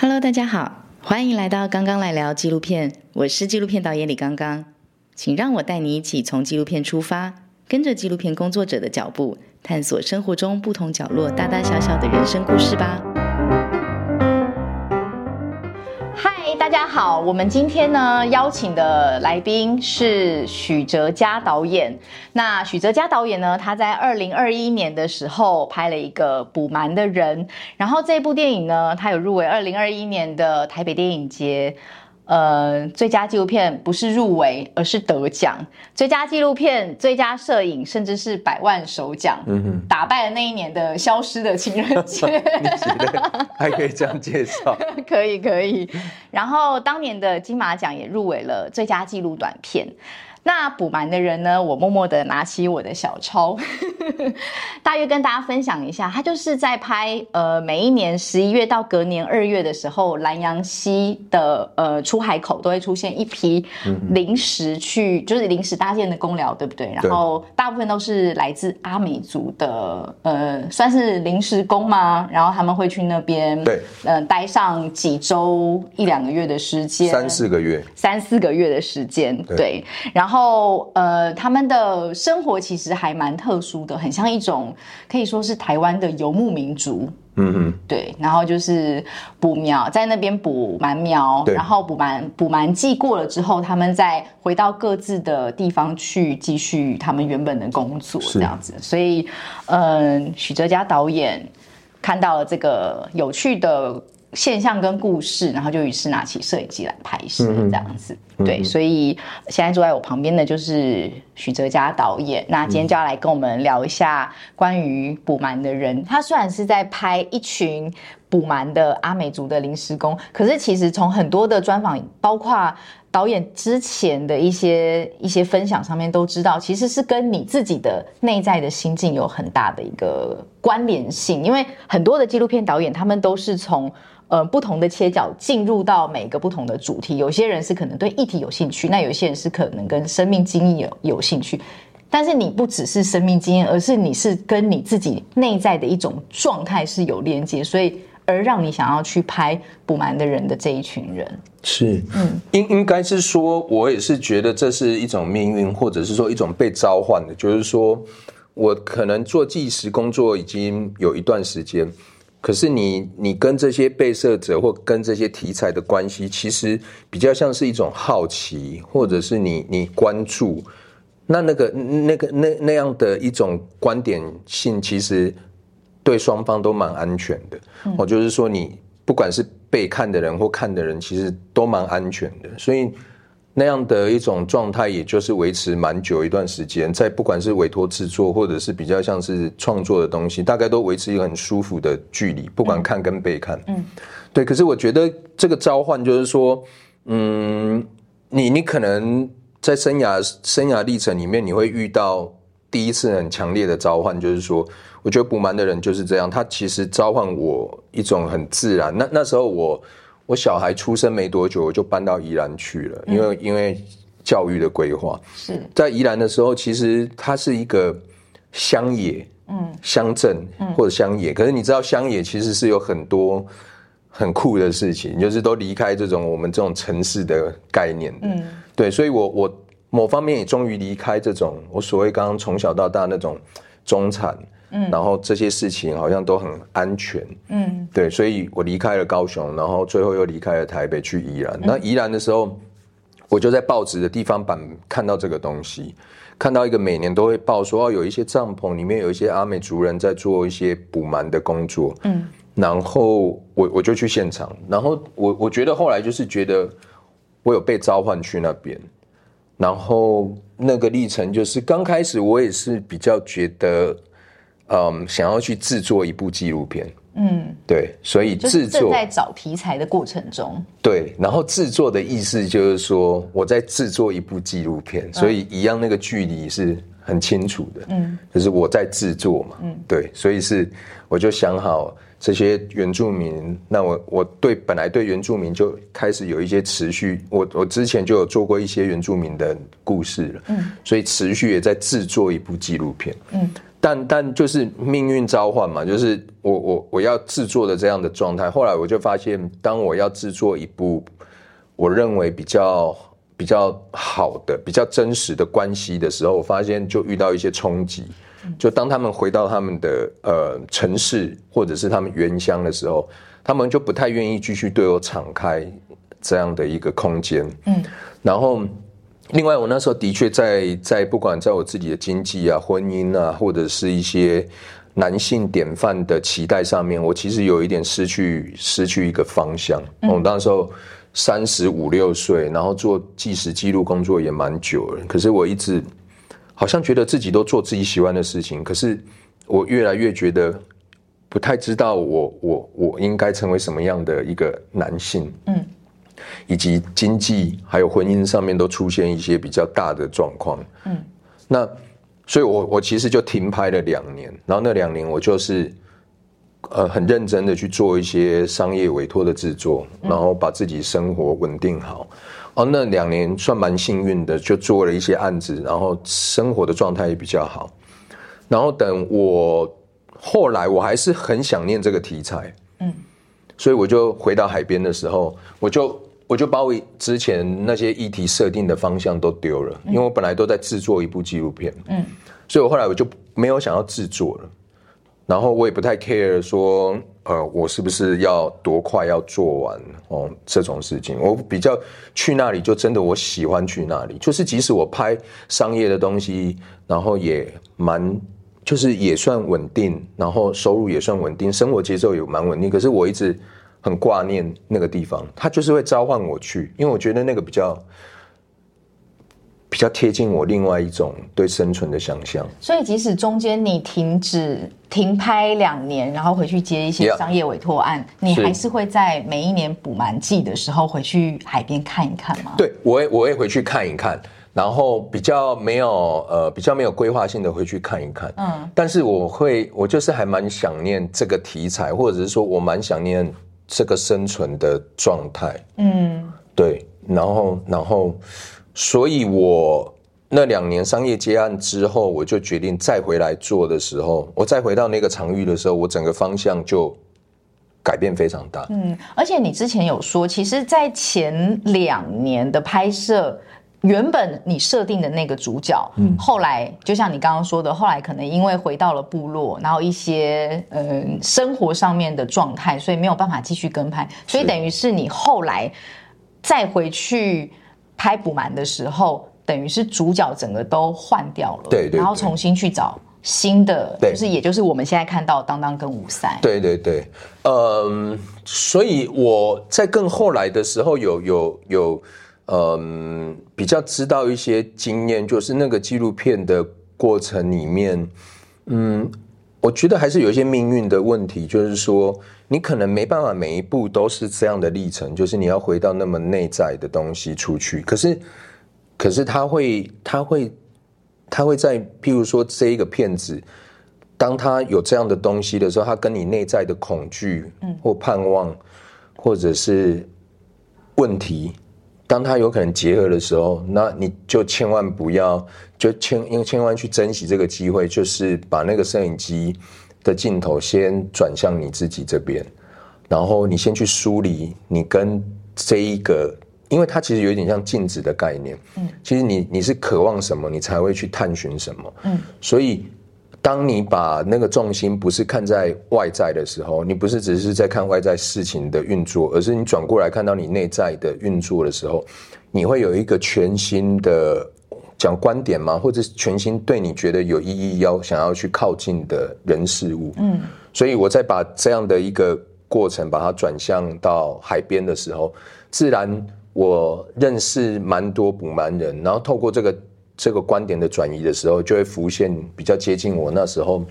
Hello，大家好，欢迎来到刚刚来聊纪录片，我是纪录片导演李刚刚，请让我带你一起从纪录片出发，跟着纪录片工作者的脚步，探索生活中不同角落大大小小的人生故事吧。大家好，我们今天呢邀请的来宾是许哲嘉导演。那许哲嘉导演呢，他在二零二一年的时候拍了一个《补蛮的人》，然后这部电影呢，他有入围二零二一年的台北电影节。呃，最佳纪录片不是入围，而是得奖。最佳纪录片、最佳摄影，甚至是百万首奖，嗯哼，打败了那一年的《消失的情人节》。你觉得还可以这样介绍？可以，可以。然后当年的金马奖也入围了最佳纪录短片。那补满的人呢？我默默的拿起我的小抄，大约跟大家分享一下。他就是在拍呃，每一年十一月到隔年二月的时候，南洋溪的呃出海口都会出现一批临时去，就是临时搭建的公寮，对不对？然后大部分都是来自阿美族的，呃，算是临时工吗？然后他们会去那边，对，嗯，待上几周一两个月的时间，三四个月，三四个月的时间，对，然后。然后，呃，他们的生活其实还蛮特殊的，很像一种可以说是台湾的游牧民族。嗯嗯，对。然后就是补苗，在那边补蛮苗，然后补蛮补蛮季过了之后，他们再回到各自的地方去继续他们原本的工作，这样子。所以，嗯，许哲嘉导演看到了这个有趣的。现象跟故事，然后就于是拿起摄影机来拍摄这样子。对，所以现在坐在我旁边的就是许哲嘉导演。那今天就要来跟我们聊一下关于补蛮的人。他虽然是在拍一群补蛮的阿美族的临时工，可是其实从很多的专访，包括导演之前的一些一些分享上面都知道，其实是跟你自己的内在的心境有很大的一个关联性。因为很多的纪录片导演，他们都是从呃，不同的切角进入到每个不同的主题，有些人是可能对议题有兴趣，那有些人是可能跟生命经验有有兴趣。但是你不只是生命经验，而是你是跟你自己内在的一种状态是有连接，所以而让你想要去拍补满的人的这一群人，是嗯，应应该是说，我也是觉得这是一种命运，或者是说一种被召唤的，就是说我可能做计时工作已经有一段时间。可是你你跟这些被摄者或跟这些题材的关系，其实比较像是一种好奇，或者是你你关注，那那个那个那那样的一种观点性，其实对双方都蛮安全的。我就是说，你不管是被看的人或看的人，其实都蛮安全的，所以。那样的一种状态，也就是维持蛮久一段时间，在不管是委托制作，或者是比较像是创作的东西，大概都维持一个很舒服的距离，不管看跟被看。嗯，对。可是我觉得这个召唤就是说，嗯，你你可能在生涯生涯历程里面，你会遇到第一次很强烈的召唤，就是说，我觉得补瞒的人就是这样，他其实召唤我一种很自然。那那时候我。我小孩出生没多久，我就搬到宜兰去了，因为因为教育的规划是在宜兰的时候，其实它是一个乡野，嗯，乡镇或者乡野。可是你知道，乡野其实是有很多很酷的事情，就是都离开这种我们这种城市的概念，嗯，对。所以我我某方面也终于离开这种我所谓刚刚从小到大那种中产。嗯，然后这些事情好像都很安全，嗯，对，所以我离开了高雄，然后最后又离开了台北去宜兰。那宜兰的时候，我就在报纸的地方版看到这个东西，看到一个每年都会报说，哦，有一些帐篷里面有一些阿美族人在做一些补蛮的工作，嗯，然后我我就去现场，然后我我觉得后来就是觉得我有被召唤去那边，然后那个历程就是刚开始我也是比较觉得。嗯，想要去制作一部纪录片，嗯，对，所以制作在找题材的过程中，对，然后制作的意思就是说我在制作一部纪录片，所以一样那个距离是很清楚的，嗯，就是我在制作嘛，嗯，对，所以是我就想好这些原住民，那我我对本来对原住民就开始有一些持续，我我之前就有做过一些原住民的故事了，嗯，所以持续也在制作一部纪录片，嗯，但但就是命运召唤嘛，就是我我我要制作的这样的状态，后来我就发现，当我要制作一部我认为比较比较好的、比较真实的关系的时候，我发现就遇到一些冲击。就当他们回到他们的呃城市或者是他们原乡的时候，他们就不太愿意继续对我敞开这样的一个空间。嗯，然后另外我那时候的确在在不管在我自己的经济啊、婚姻啊，或者是一些男性典范的期待上面，我其实有一点失去失去一个方向。我那时候三十五六岁，然后做纪实记录工作也蛮久了，可是我一直。好像觉得自己都做自己喜欢的事情，可是我越来越觉得不太知道我我我应该成为什么样的一个男性，嗯，以及经济还有婚姻上面都出现一些比较大的状况，嗯，那所以我我其实就停拍了两年，然后那两年我就是呃很认真的去做一些商业委托的制作，然后把自己生活稳定好。哦，那两年算蛮幸运的，就做了一些案子，然后生活的状态也比较好。然后等我后来，我还是很想念这个题材，嗯，所以我就回到海边的时候，我就我就把我之前那些议题设定的方向都丢了，因为我本来都在制作一部纪录片，嗯，所以我后来我就没有想要制作了。然后我也不太 care 说，呃，我是不是要多快要做完哦这种事情。我比较去那里就真的我喜欢去那里，就是即使我拍商业的东西，然后也蛮就是也算稳定，然后收入也算稳定，生活节奏也蛮稳定。可是我一直很挂念那个地方，他就是会召唤我去，因为我觉得那个比较。比较贴近我另外一种对生存的想象，所以即使中间你停止停拍两年，然后回去接一些商业委托案，你还是会在每一年补满季的时候回去海边看一看吗？对，我也我会回去看一看，然后比较没有呃比较没有规划性的回去看一看，嗯，但是我会我就是还蛮想念这个题材，或者是说我蛮想念这个生存的状态，嗯，对，然后然后。所以，我那两年商业接案之后，我就决定再回来做的时候，我再回到那个场域的时候，我整个方向就改变非常大。嗯，而且你之前有说，其实，在前两年的拍摄，原本你设定的那个主角，嗯，后来就像你刚刚说的，后来可能因为回到了部落，然后一些嗯生活上面的状态，所以没有办法继续跟拍，所以等于是你后来再回去。拍补满的时候，等于是主角整个都换掉了，对对，然后重新去找新的，就是也就是我们现在看到当当跟五三，对对对，嗯，所以我在更后来的时候有有有，嗯，比较知道一些经验，就是那个纪录片的过程里面，嗯，我觉得还是有一些命运的问题，就是说。你可能没办法每一步都是这样的历程，就是你要回到那么内在的东西出去。可是，可是他会，他会，他会在，譬如说这一个骗子，当他有这样的东西的时候，他跟你内在的恐惧，嗯，或盼望，或者是问题，当它有可能结合的时候，那你就千万不要，就千因为千万去珍惜这个机会，就是把那个摄影机。的镜头先转向你自己这边，然后你先去梳理你跟这一个，因为它其实有一点像镜子的概念。嗯，其实你你是渴望什么，你才会去探寻什么。嗯，所以当你把那个重心不是看在外在的时候，你不是只是在看外在事情的运作，而是你转过来看到你内在的运作的时候，你会有一个全新的。讲观点吗？或者是全新对你觉得有意义、要想要去靠近的人事物？嗯，所以我在把这样的一个过程把它转向到海边的时候，自然我认识蛮多捕蛮人，然后透过这个这个观点的转移的时候，就会浮现比较接近我那时候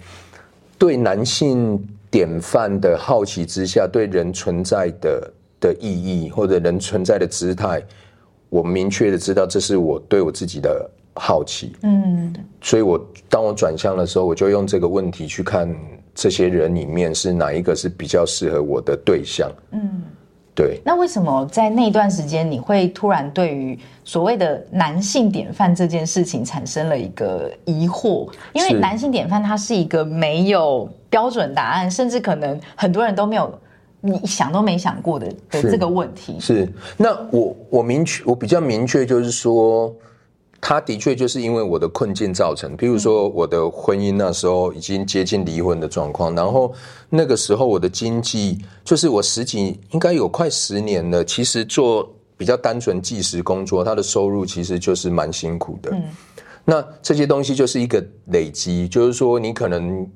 对男性典范的好奇之下，对人存在的的意义或者人存在的姿态，我明确的知道这是我对我自己的。好奇，嗯，所以我当我转向的时候，我就用这个问题去看这些人里面是哪一个是比较适合我的对象？嗯，对。那为什么在那段时间你会突然对于所谓的男性典范这件事情产生了一个疑惑？因为男性典范它是一个没有标准答案，甚至可能很多人都没有你想都没想过的的这个问题。是。那我我明确我比较明确就是说。他的确就是因为我的困境造成，比如说我的婚姻那时候已经接近离婚的状况，然后那个时候我的经济就是我十几应该有快十年了，其实做比较单纯计时工作，他的收入其实就是蛮辛苦的。嗯，那这些东西就是一个累积，就是说你可能。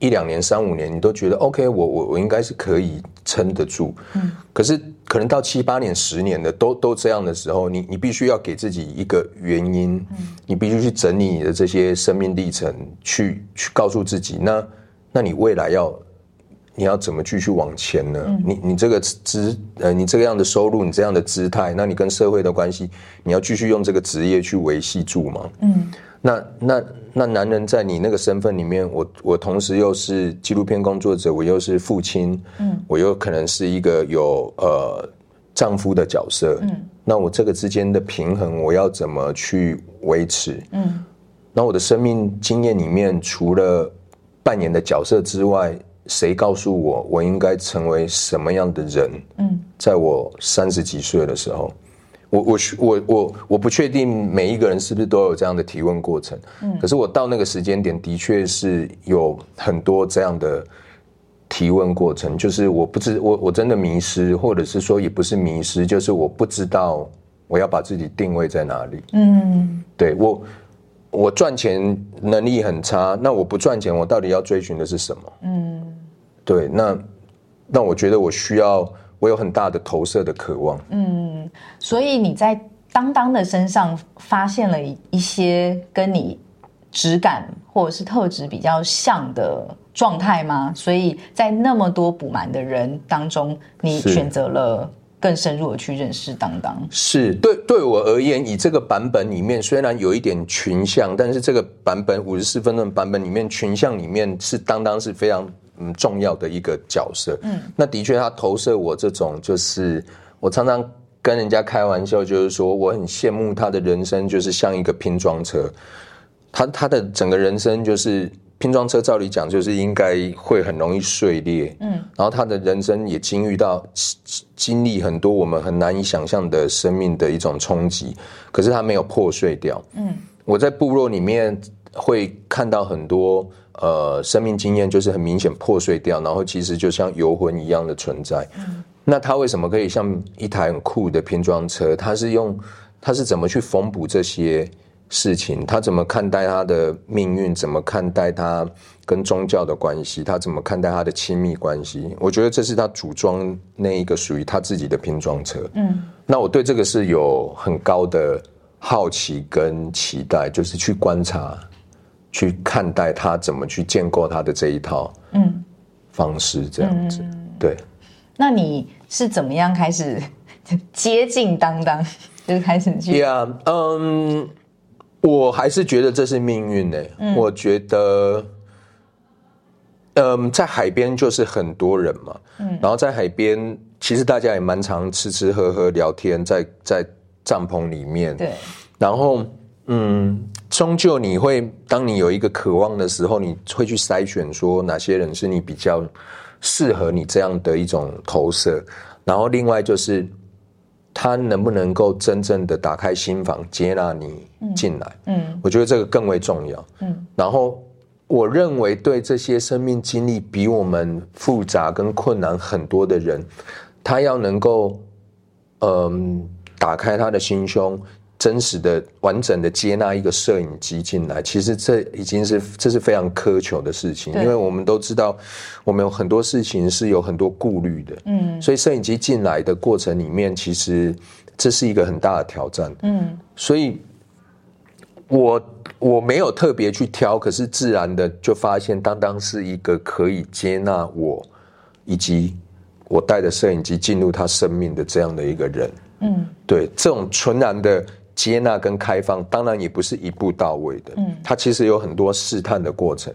一两年、三五年，你都觉得 OK，我我我应该是可以撑得住。嗯，可是可能到七八年、十年的都都这样的时候，你你必须要给自己一个原因，嗯，你必须去整理你的这些生命历程，去去告诉自己，那那你未来要你要怎么继续往前呢？你你这个姿呃，你这个样的收入，你这样的姿态，那你跟社会的关系，你要继续用这个职业去维系住吗？嗯。那那那男人在你那个身份里面，我我同时又是纪录片工作者，我又是父亲，嗯，我又可能是一个有呃丈夫的角色，嗯，那我这个之间的平衡，我要怎么去维持？嗯，那我的生命经验里面，除了扮演的角色之外，谁告诉我我应该成为什么样的人？嗯，在我三十几岁的时候。我我我我我不确定每一个人是不是都有这样的提问过程，嗯，可是我到那个时间点的确是有很多这样的提问过程，就是我不知我我真的迷失，或者是说也不是迷失，就是我不知道我要把自己定位在哪里，嗯，对我我赚钱能力很差，那我不赚钱，我到底要追寻的是什么？嗯，对，那那我觉得我需要。我有很大的投射的渴望，嗯，所以你在当当的身上发现了一些跟你质感或者是特质比较像的状态吗？所以在那么多补满的人当中，你选择了更深入的去认识当当。是对对我而言，以这个版本里面虽然有一点群像，但是这个版本五十四分钟版本里面群像里面是当当是非常。嗯，重要的一个角色。嗯，那的确，他投射我这种，就是我常常跟人家开玩笑，就是说我很羡慕他的人生，就是像一个拼装车。他他的整个人生就是拼装车，照理讲就是应该会很容易碎裂。嗯，然后他的人生也经遇到经历很多我们很难以想象的生命的一种冲击，可是他没有破碎掉。嗯，我在部落里面会看到很多。呃，生命经验就是很明显破碎掉，然后其实就像游魂一样的存在。那他为什么可以像一台很酷的拼装车？他是用他是怎么去缝补这些事情？他怎么看待他的命运？怎么看待他跟宗教的关系？他怎么看待他的亲密关系？我觉得这是他组装那一个属于他自己的拼装车。嗯，那我对这个是有很高的好奇跟期待，就是去观察。去看待他怎么去建构他的这一套嗯。方式这样子对，那你是怎么样开始接近当当，就是开始去呀嗯，我还是觉得这是命运呢。我觉得嗯，在海边就是很多人嘛，嗯，然后在海边其实大家也蛮常吃吃喝喝聊天，在在帐篷里面。对，然后嗯。终究你会，当你有一个渴望的时候，你会去筛选说哪些人是你比较适合你这样的一种投射，然后另外就是他能不能够真正的打开心房接纳你进来，嗯，我觉得这个更为重要，嗯，然后我认为对这些生命经历比我们复杂跟困难很多的人，他要能够嗯打开他的心胸。真实的、完整的接纳一个摄影机进来，其实这已经是这是非常苛求的事情，因为我们都知道，我们有很多事情是有很多顾虑的，嗯，所以摄影机进来的过程里面，其实这是一个很大的挑战，嗯，所以我我没有特别去挑，可是自然的就发现，当当是一个可以接纳我以及我带着摄影机进入他生命的这样的一个人，嗯，对，这种纯然的。接纳跟开放，当然也不是一步到位的。嗯，它其实有很多试探的过程。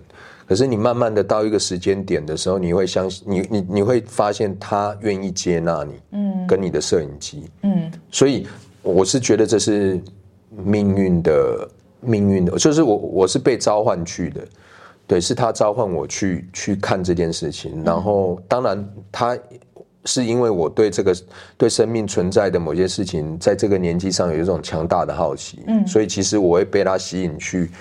可是你慢慢的到一个时间点的时候，你会相信你你你会发现他愿意接纳你，嗯，跟你的摄影机，嗯，所以我是觉得这是命运的命运的，就是我我是被召唤去的，对，是他召唤我去去看这件事情，然后当然他。是因为我对这个对生命存在的某些事情，在这个年纪上有一种强大的好奇，嗯，所以其实我会被他吸引去，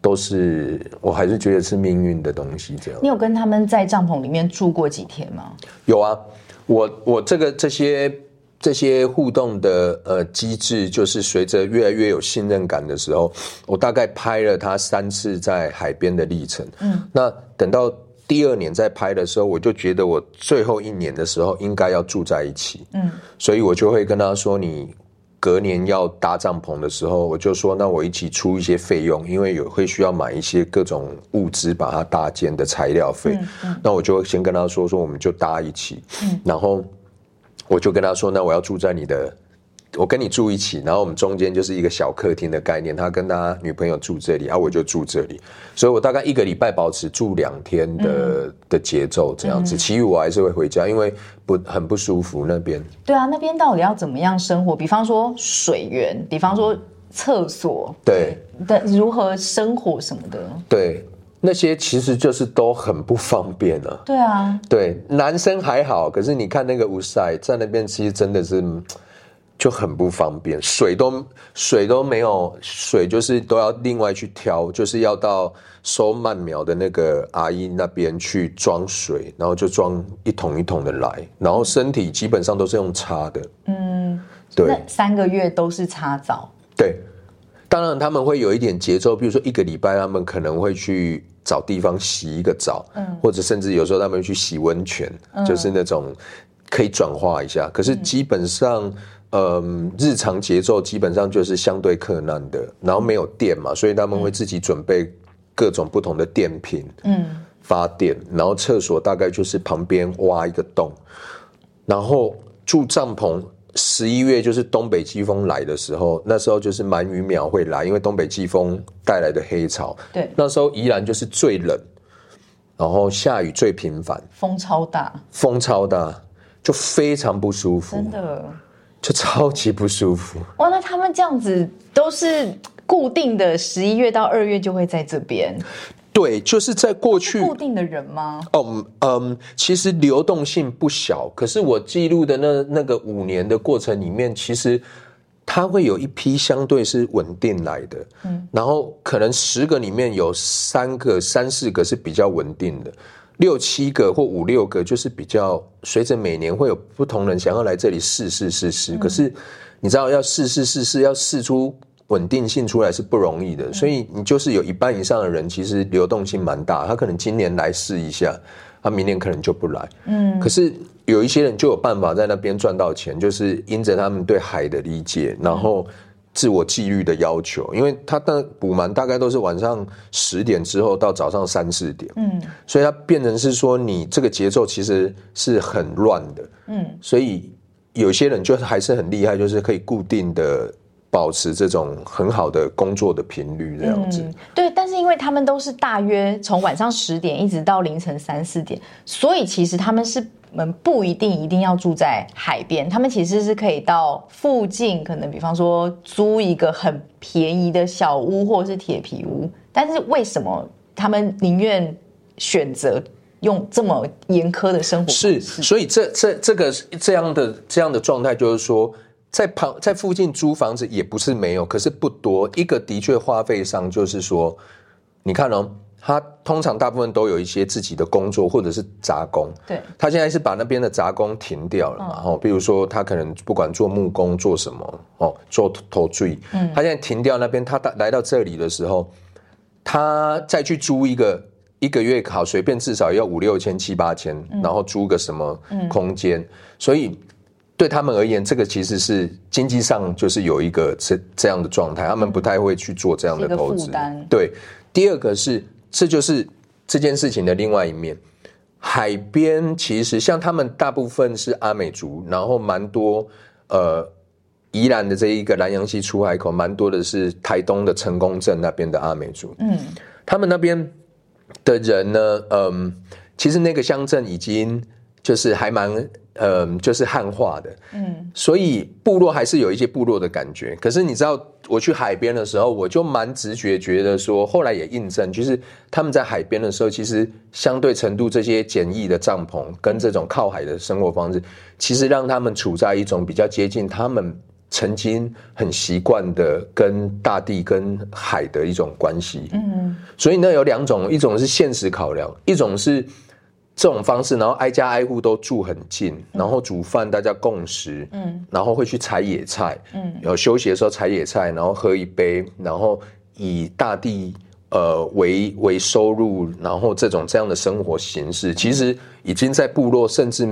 都是我还是觉得是命运的东西。这样，你有跟他们在帐篷里面住过几天吗？有啊，我我这个这些这些互动的呃机制，就是随着越来越有信任感的时候，我大概拍了他三次在海边的历程，嗯，那等到。第二年在拍的时候，我就觉得我最后一年的时候应该要住在一起，嗯，所以我就会跟他说，你隔年要搭帐篷的时候，我就说，那我一起出一些费用，因为有会需要买一些各种物资把它搭建的材料费，那我就先跟他说说，我们就搭一起，然后我就跟他说，那我要住在你的。我跟你住一起，然后我们中间就是一个小客厅的概念。他跟他女朋友住这里，然后我就住这里，所以我大概一个礼拜保持住两天的的节奏这样子。其余我还是会回家，因为不很不舒服那边。对啊，那边到底要怎么样生活？比方说水源，比方说厕所，对的，如何生活什么的。对，那些其实就是都很不方便了。对啊，对，男生还好，可是你看那个吴塞在那边，其实真的是。就很不方便，水都水都没有，水就是都要另外去挑，就是要到收慢苗的那个阿姨那边去装水，然后就装一桶一桶的来，然后身体基本上都是用擦的。嗯，对，三个月都是擦澡。对，当然他们会有一点节奏，比如说一个礼拜他们可能会去找地方洗一个澡，嗯，或者甚至有时候他们去洗温泉，就是那种可以转化一下。可是基本上。嗯，日常节奏基本上就是相对困难的，然后没有电嘛，所以他们会自己准备各种不同的电瓶，嗯，发电，然后厕所大概就是旁边挖一个洞，然后住帐篷。十一月就是东北季风来的时候，那时候就是鳗鱼苗会来，因为东北季风带来的黑潮，对，那时候宜兰就是最冷，然后下雨最频繁，风超大，风超大，就非常不舒服，真的。就超级不舒服哇！那他们这样子都是固定的，十一月到二月就会在这边。对，就是在过去固定的人吗？哦，嗯，其实流动性不小。可是我记录的那那个五年的过程里面，其实他会有一批相对是稳定来的，嗯，然后可能十个里面有三个、三四个是比较稳定的。六七个或五六个，就是比较随着每年会有不同人想要来这里试试试试。可是你知道，要试试试试，要试出稳定性出来是不容易的。所以你就是有一半以上的人，其实流动性蛮大。他可能今年来试一下，他明年可能就不来。嗯。可是有一些人就有办法在那边赚到钱，就是因着他们对海的理解，然后。自我纪律的要求，因为他的补满大概都是晚上十点之后到早上三四点，嗯，所以它变成是说你这个节奏其实是很乱的，嗯，所以有些人就还是很厉害，就是可以固定的保持这种很好的工作的频率这样子。对，但是因为他们都是大约从晚上十点一直到凌晨三四点，所以其实他们是。们不一定一定要住在海边，他们其实是可以到附近，可能比方说租一个很便宜的小屋或者是铁皮屋。但是为什么他们宁愿选择用这么严苛的生活？是，所以这这这个这样的这样的状态，就是说在旁在附近租房子也不是没有，可是不多。一个的确花费上，就是说，你看哦。他通常大部分都有一些自己的工作或者是杂工。对，他现在是把那边的杂工停掉了嘛？哦，比如说他可能不管做木工做什么哦，做头坠，嗯，他现在停掉那边，他到来到这里的时候，他再去租一个一个月，好随便至少要五六千七八千，然后租个什么空间，所以对他们而言，这个其实是经济上就是有一个这这样的状态，他们不太会去做这样的投资。对，第二个是。这就是这件事情的另外一面。海边其实像他们大部分是阿美族，然后蛮多呃宜兰的这一个南洋溪出海口，蛮多的是台东的成功镇那边的阿美族。嗯，他们那边的人呢，嗯，其实那个乡镇已经就是还蛮。嗯，就是汉化的，嗯，所以部落还是有一些部落的感觉。可是你知道，我去海边的时候，我就蛮直觉觉得说，后来也印证，就是他们在海边的时候，其实相对程度这些简易的帐篷跟这种靠海的生活方式，其实让他们处在一种比较接近他们曾经很习惯的跟大地跟海的一种关系。嗯，所以呢，有两种，一种是现实考量，一种是。这种方式，然后挨家挨户都住很近，然后煮饭大家共食，嗯，然后会去采野菜，嗯，有休息的时候采野菜，然后喝一杯，然后以大地呃为为收入，然后这种这样的生活形式，其实已经在部落甚至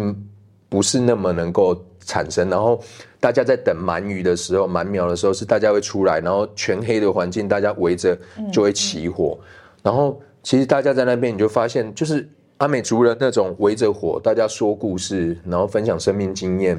不是那么能够产生。然后大家在等鳗鱼的时候，鳗苗的时候，是大家会出来，然后全黑的环境，大家围着就会起火，然后其实大家在那边你就发现就是。阿美族人那种围着火，大家说故事，然后分享生命经验，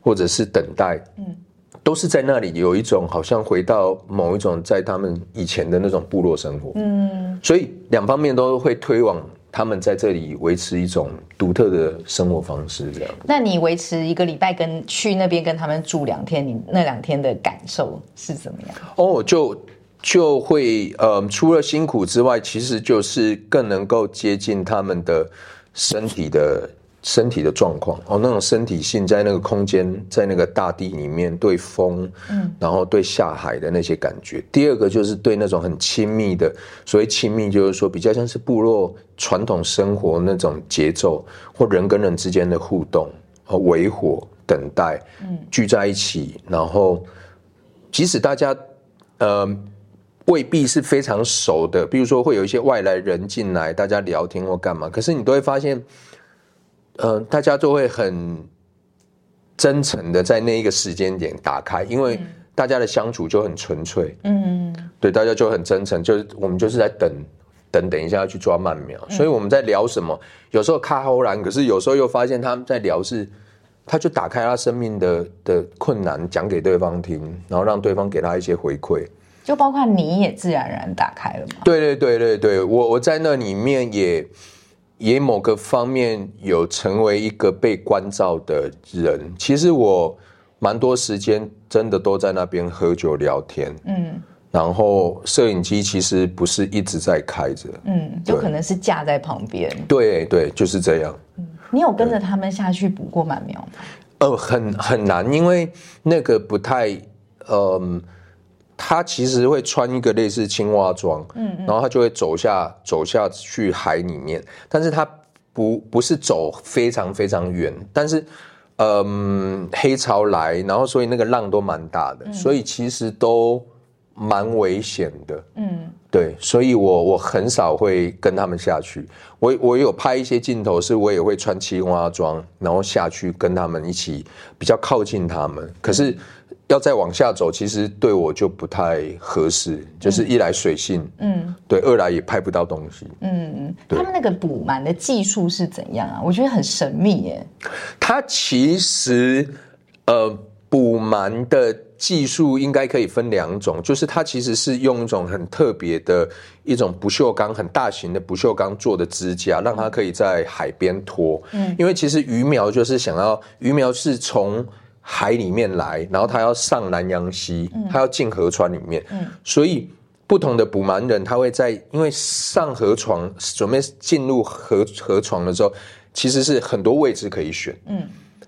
或者是等待，嗯，都是在那里有一种好像回到某一种在他们以前的那种部落生活，嗯，所以两方面都会推往他们在这里维持一种独特的生活方式。这样，那你维持一个礼拜跟去那边跟他们住两天，你那两天的感受是怎么样？哦，就。就会呃，除了辛苦之外，其实就是更能够接近他们的身体的身体的状况哦，那种身体性在那个空间，在那个大地里面对风，嗯，然后对下海的那些感觉。第二个就是对那种很亲密的，所谓亲密就是说比较像是部落传统生活那种节奏，或人跟人之间的互动和维火等待，嗯，聚在一起，然后即使大家呃。未必是非常熟的，比如说会有一些外来人进来，大家聊天或干嘛，可是你都会发现，呃，大家都会很真诚的在那一个时间点打开，因为大家的相处就很纯粹，嗯，对，大家就很真诚，就是我们就是在等等等一下要去抓慢苗，所以我们在聊什么，有时候卡后然，可是有时候又发现他们在聊是，他就打开他生命的的困难讲给对方听，然后让对方给他一些回馈。就包括你也自然而然打开了嘛？对对对对对，我我在那里面也也某个方面有成为一个被关照的人。其实我蛮多时间真的都在那边喝酒聊天，嗯，然后摄影机其实不是一直在开着，嗯，就可能是架在旁边。对对，就是这样。嗯，你有跟着他们下去捕过满苗吗？呃，很很难，因为那个不太，嗯。他其实会穿一个类似青蛙装，嗯，然后他就会走下走下去海里面，但是他不不是走非常非常远，但是，嗯，黑潮来，然后所以那个浪都蛮大的，所以其实都蛮危险的，嗯，对，所以我我很少会跟他们下去，我我有拍一些镜头，是我也会穿青蛙装，然后下去跟他们一起比较靠近他们，可是。要再往下走，其实对我就不太合适。就是一来水性，嗯，对；二来也拍不到东西。嗯嗯，他们那个捕鳗的技术是怎样啊？我觉得很神秘耶。它其实，呃，捕鳗的技术应该可以分两种，就是它其实是用一种很特别的一种不锈钢、很大型的不锈钢做的支架，让它可以在海边拖。嗯，因为其实鱼苗就是想要鱼苗是从。海里面来，然后他要上南洋溪，他要进河川里面，所以不同的捕鳗人，他会在因为上河床准备进入河河床的时候，其实是很多位置可以选，嗯，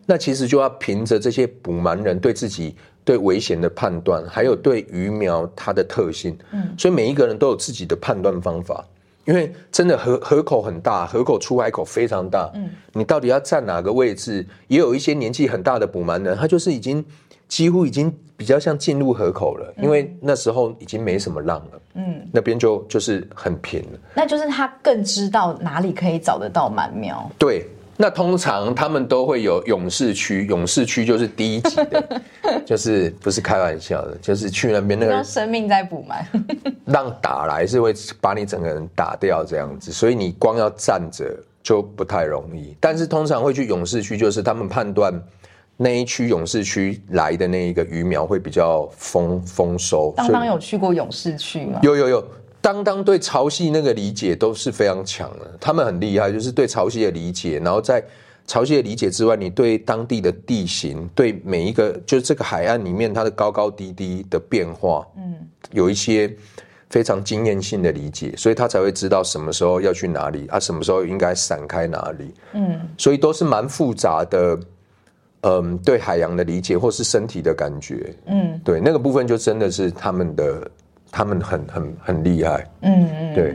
那其实就要凭着这些捕鳗人对自己对危险的判断，还有对鱼苗它的特性，嗯，所以每一个人都有自己的判断方法。因为真的河河口很大，河口出海口非常大。嗯，你到底要站哪个位置？也有一些年纪很大的捕鳗人，他就是已经几乎已经比较像进入河口了，因为那时候已经没什么浪了。嗯，那边就就是很平了。那就是他更知道哪里可以找得到鳗苗。对。那通常他们都会有勇士区，勇士区就是第一级的，就是不是开玩笑的，就是去那边那个生命在补满，让打来是会把你整个人打掉这样子，所以你光要站着就不太容易。但是通常会去勇士区，就是他们判断那一区勇士区来的那一个鱼苗会比较丰丰收。当当有去过勇士区吗？有有有。当当对潮汐那个理解都是非常强的，他们很厉害，就是对潮汐的理解，然后在潮汐的理解之外，你对当地的地形，对每一个就是这个海岸里面它的高高低低的变化，嗯，有一些非常经验性的理解，所以他才会知道什么时候要去哪里啊，什么时候应该闪开哪里，嗯，所以都是蛮复杂的，嗯，对海洋的理解或是身体的感觉，嗯，对那个部分就真的是他们的。他们很很很厉害，嗯嗯，对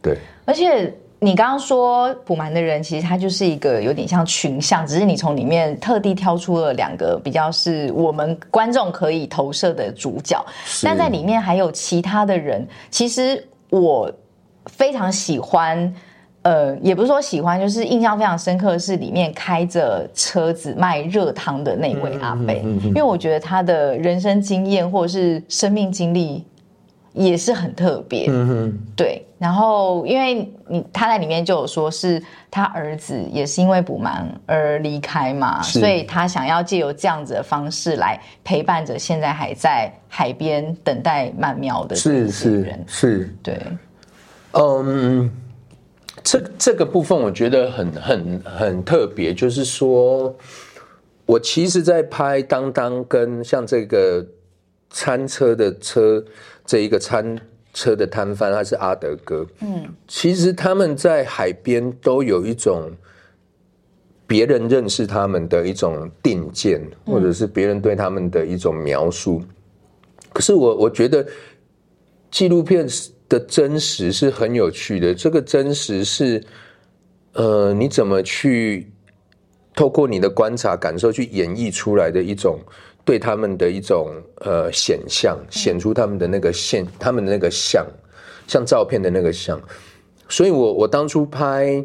对。而且你刚刚说补满的人，其实他就是一个有点像群像，只是你从里面特地挑出了两个比较是我们观众可以投射的主角，但在里面还有其他的人。其实我非常喜欢。呃，也不是说喜欢，就是印象非常深刻的是里面开着车子卖热汤的那位阿贝，因为我觉得他的人生经验或者是生命经历也是很特别。嗯哼，对。然后因为你他在里面就有说是他儿子也是因为补满而离开嘛，所以他想要借由这样子的方式来陪伴着现在还在海边等待曼妙的是是人，是，对，嗯。这这个部分我觉得很很很特别，就是说，我其实，在拍当当跟像这个餐车的车这一个餐车的摊贩，他是阿德哥，嗯，其实他们在海边都有一种别人认识他们的一种定见，或者是别人对他们的一种描述。可是我我觉得纪录片是。的真实是很有趣的，这个真实是，呃，你怎么去透过你的观察感受去演绎出来的一种对他们的一种呃显像，显出他们的那个现，他们的那个像，像照片的那个像。所以我我当初拍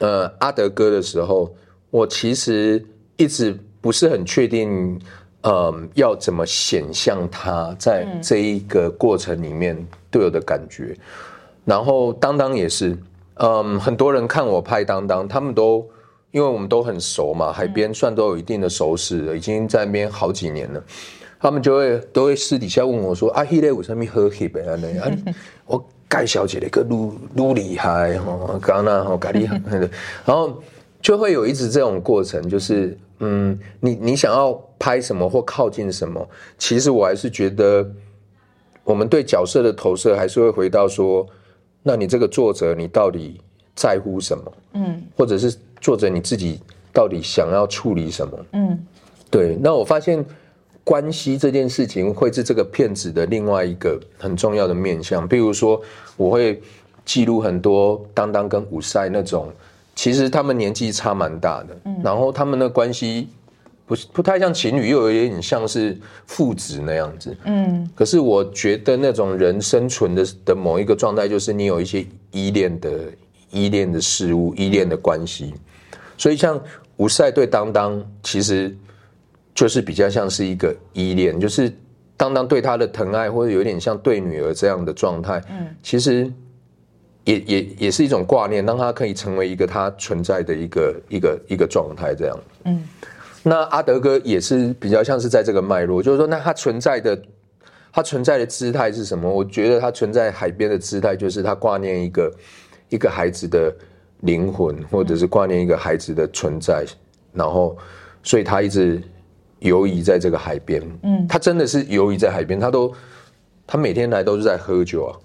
呃阿德哥的时候，我其实一直不是很确定。嗯，要怎么显像他在这一个过程里面对我的感觉？然后当当也是，嗯，很多人看我拍当当，他们都因为我们都很熟嘛，海边算都有一定的熟识了，已经在那边好几年了，他们就会都会私底下问我说：“啊，迄个为什么喝 hip 啊？我盖小姐的个撸撸厉害哦，刚那好盖厉害，然后就会有一直这种过程，就是。嗯，你你想要拍什么或靠近什么？其实我还是觉得，我们对角色的投射还是会回到说，那你这个作者你到底在乎什么？嗯，或者是作者你自己到底想要处理什么？嗯，对。那我发现关系这件事情会是这个片子的另外一个很重要的面向。比如说，我会记录很多当当跟五赛那种。其实他们年纪差蛮大的，然后他们的关系不是不太像情侣，又有一点像是父子那样子。嗯，可是我觉得那种人生存的的某一个状态，就是你有一些依恋的依恋的事物，依恋的关系。所以像吴赛对当当，其实就是比较像是一个依恋，就是当当对他的疼爱，或者有点像对女儿这样的状态。嗯，其实。也也也是一种挂念，让他可以成为一个他存在的一个一个一个状态，这样。嗯，那阿德哥也是比较像是在这个脉络，就是说，那他存在的他存在的姿态是什么？我觉得他存在海边的姿态，就是他挂念一个一个孩子的灵魂，或者是挂念一个孩子的存在，然后，所以他一直游移在这个海边。嗯，他真的是游移在海边，他都他每天来都是在喝酒啊，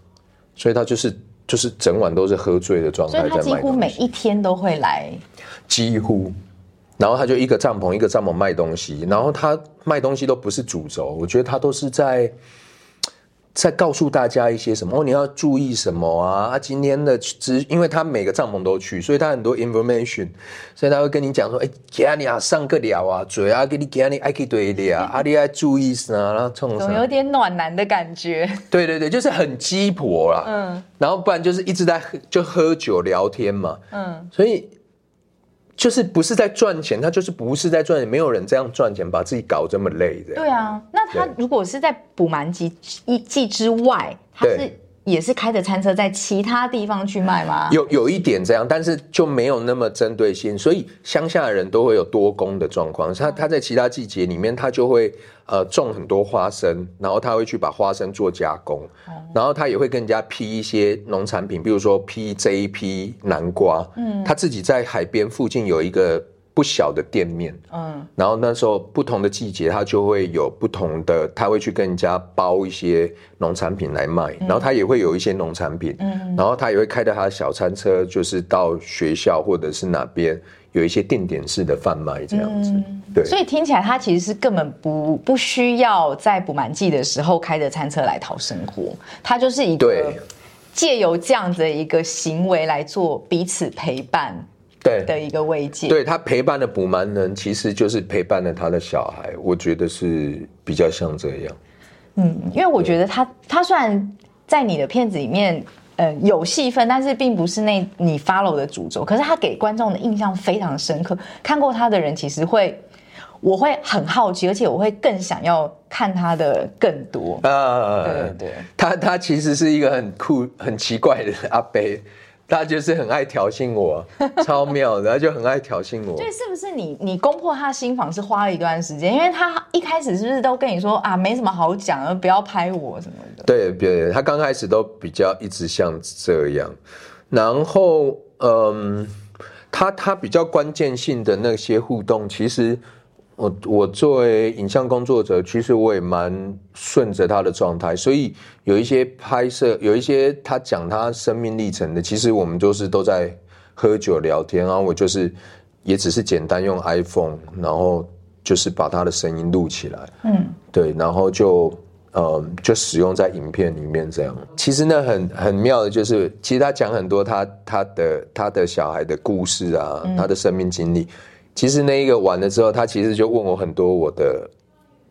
所以他就是。就是整晚都是喝醉的状态，所以他几乎每一天都会来，几乎，然后他就一个帐篷一个帐篷卖东西，然后他卖东西都不是主轴，我觉得他都是在。在告诉大家一些什么？哦，你要注意什么啊？啊，今天的只因为他每个帐篷都去，所以他很多 information，所以他会跟你讲说：“哎，给你啊，上个了啊，嘴啊，给你给你爱去对的啊，啊，你要注意什么？然后冲什么？有点暖男的感觉。对对对，就是很鸡婆啦。嗯，然后不然就是一直在喝，就喝酒聊天嘛。嗯，所以。就是不是在赚钱，他就是不是在赚钱，没有人这样赚钱，把自己搞这么累的。对啊，那他如果是在补满级一季之外，他是也是开着餐车在其他地方去卖吗？有有一点这样，但是就没有那么针对性，所以乡下的人都会有多工的状况。他他在其他季节里面，他就会呃种很多花生，然后他会去把花生做加工，然后他也会跟人家批一些农产品，比如说批这一批南瓜。嗯，他自己在海边附近有一个。不小的店面，嗯，然后那时候不同的季节，他就会有不同的，他会去跟人家包一些农产品来卖，然后他也会有一些农产品，嗯，然后他也会开着他的小餐车，就是到学校或者是哪边有一些定点式的贩卖这样子，对。所以听起来他其实是根本不不需要在补满季的时候开着餐车来讨生活，他就是一个借由这样的一个行为来做彼此陪伴。对的一个慰藉，对他陪伴的补满人，其实就是陪伴了他的小孩。我觉得是比较像这样。嗯，因为我觉得他他虽然在你的片子里面，呃，有戏份，但是并不是那你 follow 的主轴。可是他给观众的印象非常深刻，看过他的人其实会，我会很好奇，而且我会更想要看他的更多。啊，对对，他 他其实是一个很酷、很奇怪的阿贝。他就是很爱挑衅我，超妙的，他就很爱挑衅我。对，是不是你你攻破他心房是花了一段时间？因为他一开始是不是都跟你说啊，没什么好讲，不要拍我什么的？对，对，他刚开始都比较一直像这样，然后嗯，他他比较关键性的那些互动，其实。我我作为影像工作者，其实我也蛮顺着他的状态，所以有一些拍摄，有一些他讲他生命历程的，其实我们就是都在喝酒聊天，然后我就是也只是简单用 iPhone，然后就是把他的声音录起来，嗯，对，然后就呃就使用在影片里面这样。其实呢，很很妙的就是，其实他讲很多他他的他的小孩的故事啊，他的生命经历。其实那一个完了之后，他其实就问我很多我的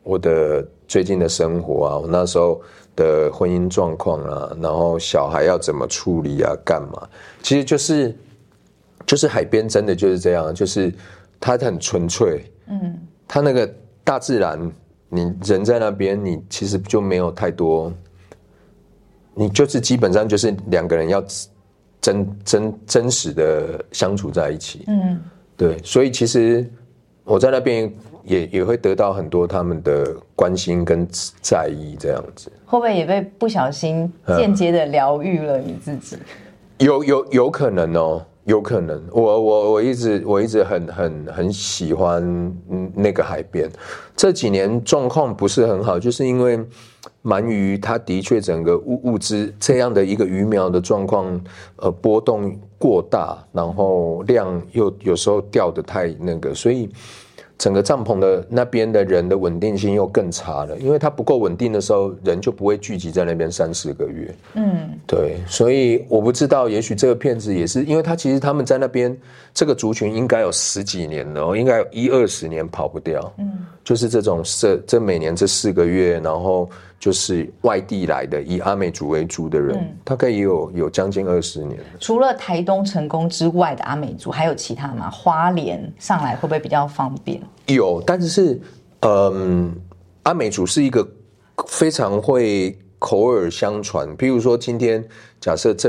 我的最近的生活啊，我那时候的婚姻状况啊，然后小孩要怎么处理啊，干嘛？其实就是就是海边真的就是这样，就是它很纯粹，嗯，它那个大自然，你人在那边，你其实就没有太多，你就是基本上就是两个人要真真真实的相处在一起，嗯。对，所以其实我在那边也也会得到很多他们的关心跟在意，这样子会不会也被不小心间接的疗愈了你自己？有有有可能哦，有可能。我我我一直我一直很很很喜欢那个海边，这几年状况不是很好，就是因为。鳗鱼，它的确整个物物资这样的一个鱼苗的状况，呃，波动过大，然后量又有时候掉的太那个，所以。整个帐篷的那边的人的稳定性又更差了，因为它不够稳定的时候，人就不会聚集在那边三四个月。嗯，对，所以我不知道，也许这个骗子也是，因为他其实他们在那边这个族群应该有十几年了，应该有一二十年跑不掉。嗯，就是这种这这每年这四个月，然后。就是外地来的以阿美族为主的人，大概也有有将近二十年。除了台东成功之外的阿美族，还有其他吗？花莲上来会不会比较方便？有，但是嗯，阿美族是一个非常会口耳相传。譬如说，今天假设这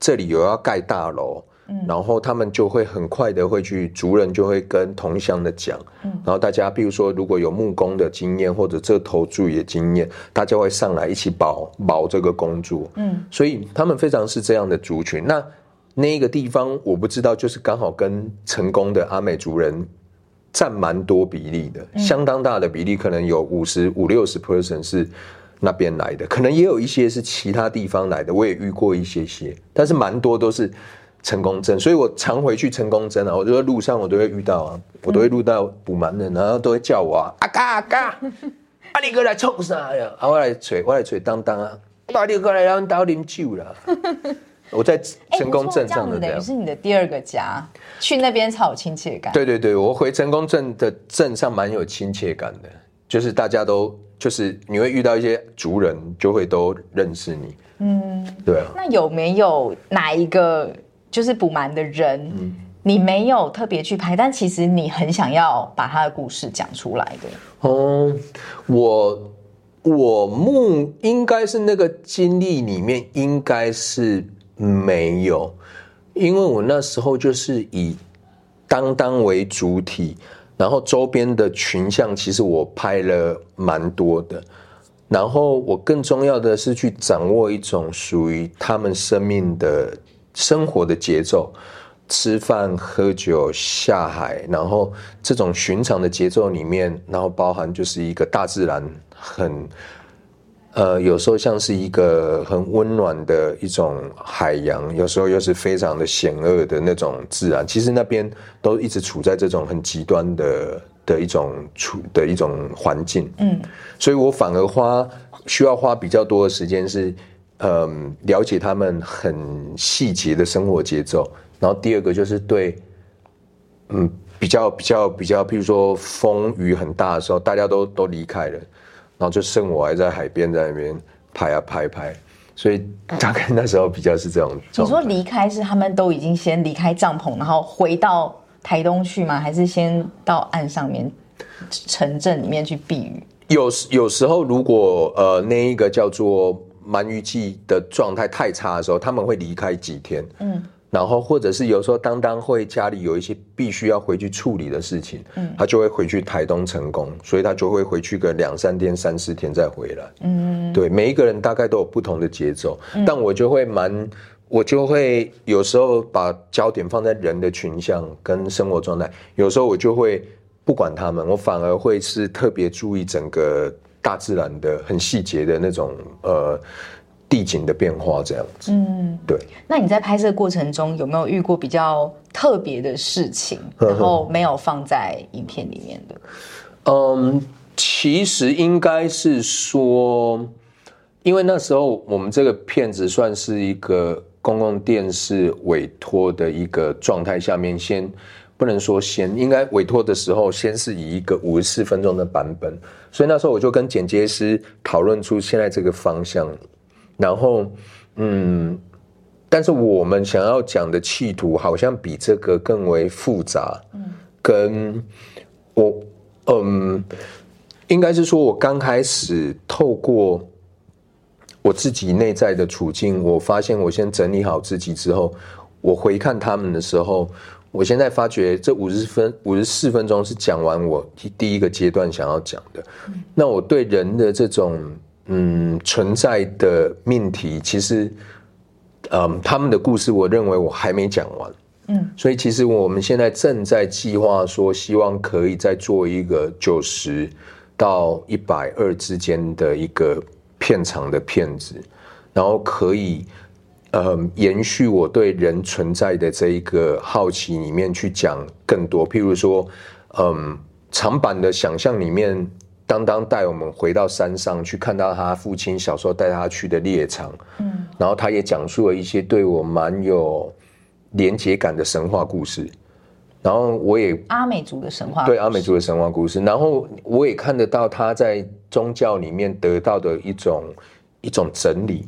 这里有要盖大楼。然后他们就会很快的会去，族人就会跟同乡的讲，嗯。然后大家比如说如果有木工的经验或者这头注的经验，大家会上来一起保保这个工作。嗯，所以他们非常是这样的族群。那那一个地方我不知道，就是刚好跟成功的阿美族人占蛮多比例的，相当大的比例，可能有五十五六十 person 是那边来的，可能也有一些是其他地方来的，我也遇过一些些，但是蛮多都是。成功镇，所以我常回去成功镇啊，我就在路上我都会遇到啊，我都会遇到补满人，然后都会叫我啊，阿嘎阿嘎，阿力哥来冲啥呀？啊，我来锤，我来锤当当啊，阿力哥来让刀啉酒了。我在成功镇上的，等于是你的第二个家，去那边才有亲切感。对对对，我回成功镇的镇上蛮有亲切感的，就是大家都就是你会遇到一些族人，就会都认识你。嗯，对啊。那有没有哪一个？就是补满的人，你没有特别去拍，但其实你很想要把他的故事讲出来的。哦，我我目应该是那个经历里面应该是没有，因为我那时候就是以当当为主体，然后周边的群像其实我拍了蛮多的，然后我更重要的是去掌握一种属于他们生命的生活的节奏。吃饭、喝酒、下海，然后这种寻常的节奏里面，然后包含就是一个大自然很，呃，有时候像是一个很温暖的一种海洋，有时候又是非常的险恶的那种自然。其实那边都一直处在这种很极端的的一种处的一种环境。嗯，所以我反而花需要花比较多的时间是，嗯，了解他们很细节的生活节奏。然后第二个就是对，嗯，比较比较比较，譬如说风雨很大的时候，大家都都离开了，然后就剩我还在海边在那边拍啊拍拍，所以大概那时候比较是这种。你说离开是他们都已经先离开帐篷，然后回到台东去吗？还是先到岸上面城镇里面去避雨？有有时候如果呃那一个叫做鳗鱼季的状态太差的时候，他们会离开几天。嗯。然后，或者是有时候，当当会家里有一些必须要回去处理的事情，嗯，他就会回去台东成功，所以他就会回去个两三天、三四天再回来。嗯，对，每一个人大概都有不同的节奏，但我就会蛮，我就会有时候把焦点放在人的群像跟生活状态，有时候我就会不管他们，我反而会是特别注意整个大自然的很细节的那种呃。地景的变化这样子，嗯，对。那你在拍摄过程中有没有遇过比较特别的事情，然后没有放在影片里面的？嗯，其实应该是说，因为那时候我们这个片子算是一个公共电视委托的一个状态下面，先不能说先，应该委托的时候先是以一个五十四分钟的版本，所以那时候我就跟剪接师讨论出现在这个方向。然后，嗯，但是我们想要讲的企图好像比这个更为复杂。嗯，跟我，嗯，应该是说，我刚开始透过我自己内在的处境，我发现我先整理好自己之后，我回看他们的时候，我现在发觉这五十分五十四分钟是讲完我第第一个阶段想要讲的。那我对人的这种。嗯，存在的命题其实，嗯，他们的故事，我认为我还没讲完。嗯，所以其实我们现在正在计划说，希望可以再做一个九十到一百二之间的一个片长的片子，然后可以，嗯，延续我对人存在的这一个好奇里面去讲更多，譬如说，嗯，长版的想象里面。当当带我们回到山上去，看到他父亲小时候带他去的猎场，嗯，然后他也讲述了一些对我蛮有连结感的神话故事，然后我也阿美族的神话，对阿美族的神话故事，然后我也看得到他在宗教里面得到的一种一种整理，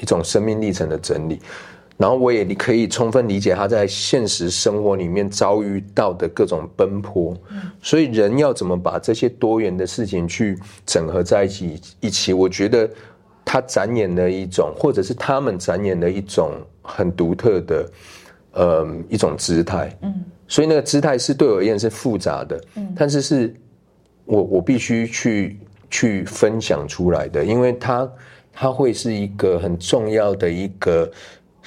一种生命历程的整理。然后我也可以充分理解他在现实生活里面遭遇到的各种奔波，所以人要怎么把这些多元的事情去整合在一起？一起，我觉得他展演了一种，或者是他们展演了一种很独特的，呃，一种姿态。嗯，所以那个姿态是对我而言是复杂的，嗯，但是是我我必须去去分享出来的，因为它它会是一个很重要的一个。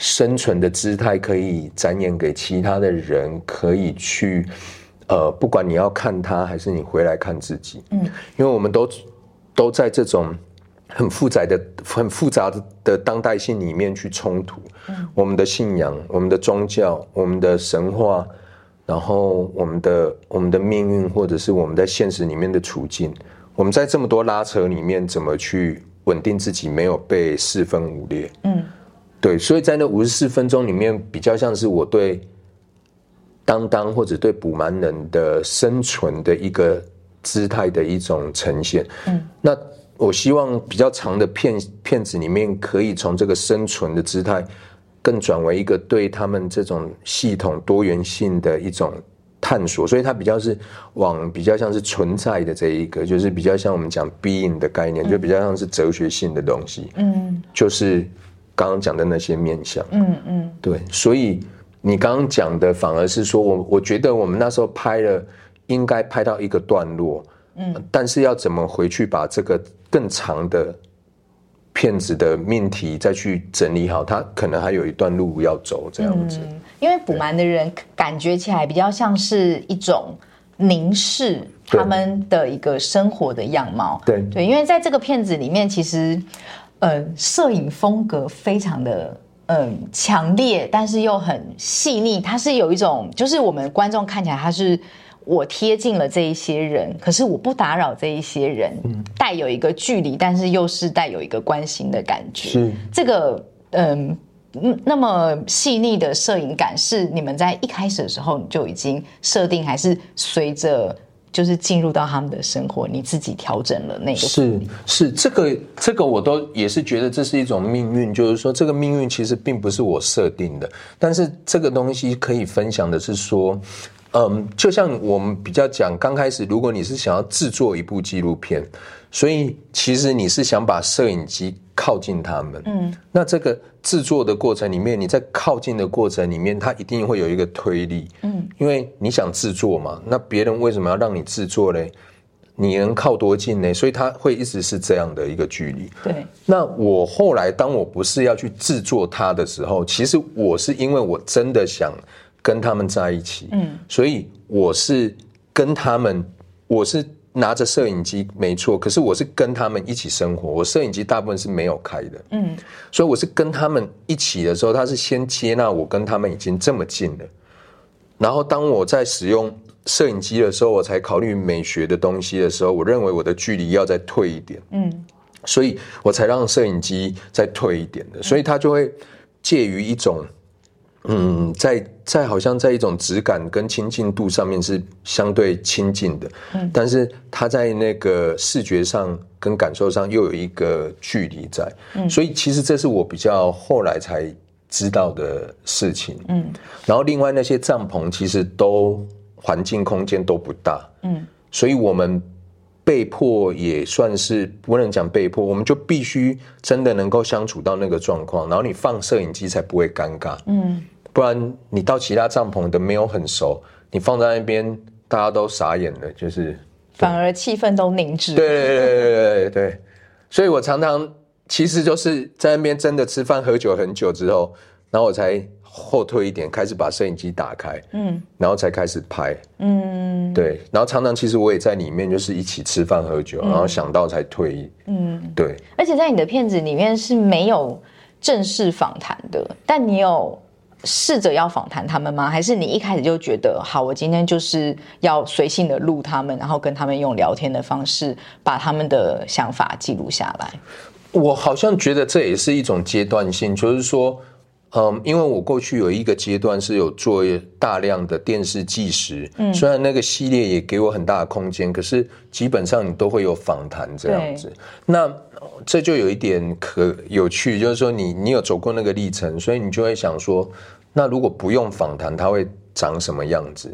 生存的姿态可以展演给其他的人，可以去，呃，不管你要看他，还是你回来看自己，嗯，因为我们都都在这种很复杂的、很复杂的的当代性里面去冲突，嗯，我们的信仰、我们的宗教、我们的神话，然后我们的我们的命运，或者是我们在现实里面的处境，我们在这么多拉扯里面，怎么去稳定自己，没有被四分五裂，嗯。对，所以在那五十四分钟里面，比较像是我对当当或者对捕蛮人的生存的一个姿态的一种呈现。嗯，那我希望比较长的片片子里面，可以从这个生存的姿态，更转为一个对他们这种系统多元性的一种。探索，所以它比较是往比较像是存在的这一个，就是比较像我们讲 being 的概念，就比较像是哲学性的东西。嗯，就是刚刚讲的那些面相。嗯嗯，对，所以你刚刚讲的反而是说我我觉得我们那时候拍了，应该拍到一个段落。嗯，但是要怎么回去把这个更长的？片子的命题再去整理好，它可能还有一段路要走，这样子。因为补蛮的人感觉起来比较像是一种凝视他们的一个生活的样貌。对对，因为在这个片子里面，其实呃，摄影风格非常的嗯强烈，但是又很细腻。它是有一种，就是我们观众看起来，它是。我贴近了这一些人，可是我不打扰这一些人，带有一个距离，但是又是带有一个关心的感觉。是这个嗯那么细腻的摄影感，是你们在一开始的时候你就已经设定，还是随着就是进入到他们的生活，你自己调整了那个？是是，这个这个我都也是觉得这是一种命运，就是说这个命运其实并不是我设定的，但是这个东西可以分享的是说。嗯，就像我们比较讲，刚开始如果你是想要制作一部纪录片，所以其实你是想把摄影机靠近他们。嗯，那这个制作的过程里面，你在靠近的过程里面，它一定会有一个推力。嗯，因为你想制作嘛，那别人为什么要让你制作嘞？你能靠多近呢？所以它会一直是这样的一个距离。对。那我后来当我不是要去制作它的时候，其实我是因为我真的想。跟他们在一起，嗯，所以我是跟他们，我是拿着摄影机，没错，可是我是跟他们一起生活，我摄影机大部分是没有开的，嗯，所以我是跟他们一起的时候，他是先接纳我跟他们已经这么近了，然后当我在使用摄影机的时候，我才考虑美学的东西的时候，我认为我的距离要再退一点，嗯，所以我才让摄影机再退一点的，所以它就会介于一种。嗯，在在好像在一种质感跟亲近度上面是相对亲近的，嗯，但是它在那个视觉上跟感受上又有一个距离在，嗯，所以其实这是我比较后来才知道的事情，嗯，然后另外那些帐篷其实都环境空间都不大，嗯，所以我们。被迫也算是不能讲被迫，我们就必须真的能够相处到那个状况，然后你放摄影机才不会尴尬。嗯，不然你到其他帐篷的没有很熟，你放在那边大家都傻眼了，就是反而气氛都凝滞。对对对对对对，所以我常常其实就是在那边真的吃饭喝酒很久之后，然后我才。后退一点，开始把摄影机打开，嗯，然后才开始拍，嗯，对，然后常常其实我也在里面，就是一起吃饭喝酒，然后想到才退，嗯，对。而且在你的片子里面是没有正式访谈的，但你有试着要访谈他们吗？还是你一开始就觉得，好，我今天就是要随性的录他们，然后跟他们用聊天的方式把他们的想法记录下来？我好像觉得这也是一种阶段性，就是说。嗯，因为我过去有一个阶段是有做大量的电视纪实，嗯，虽然那个系列也给我很大的空间，可是基本上你都会有访谈这样子。那这就有一点可有趣，就是说你你有走过那个历程，所以你就会想说，那如果不用访谈，它会长什么样子？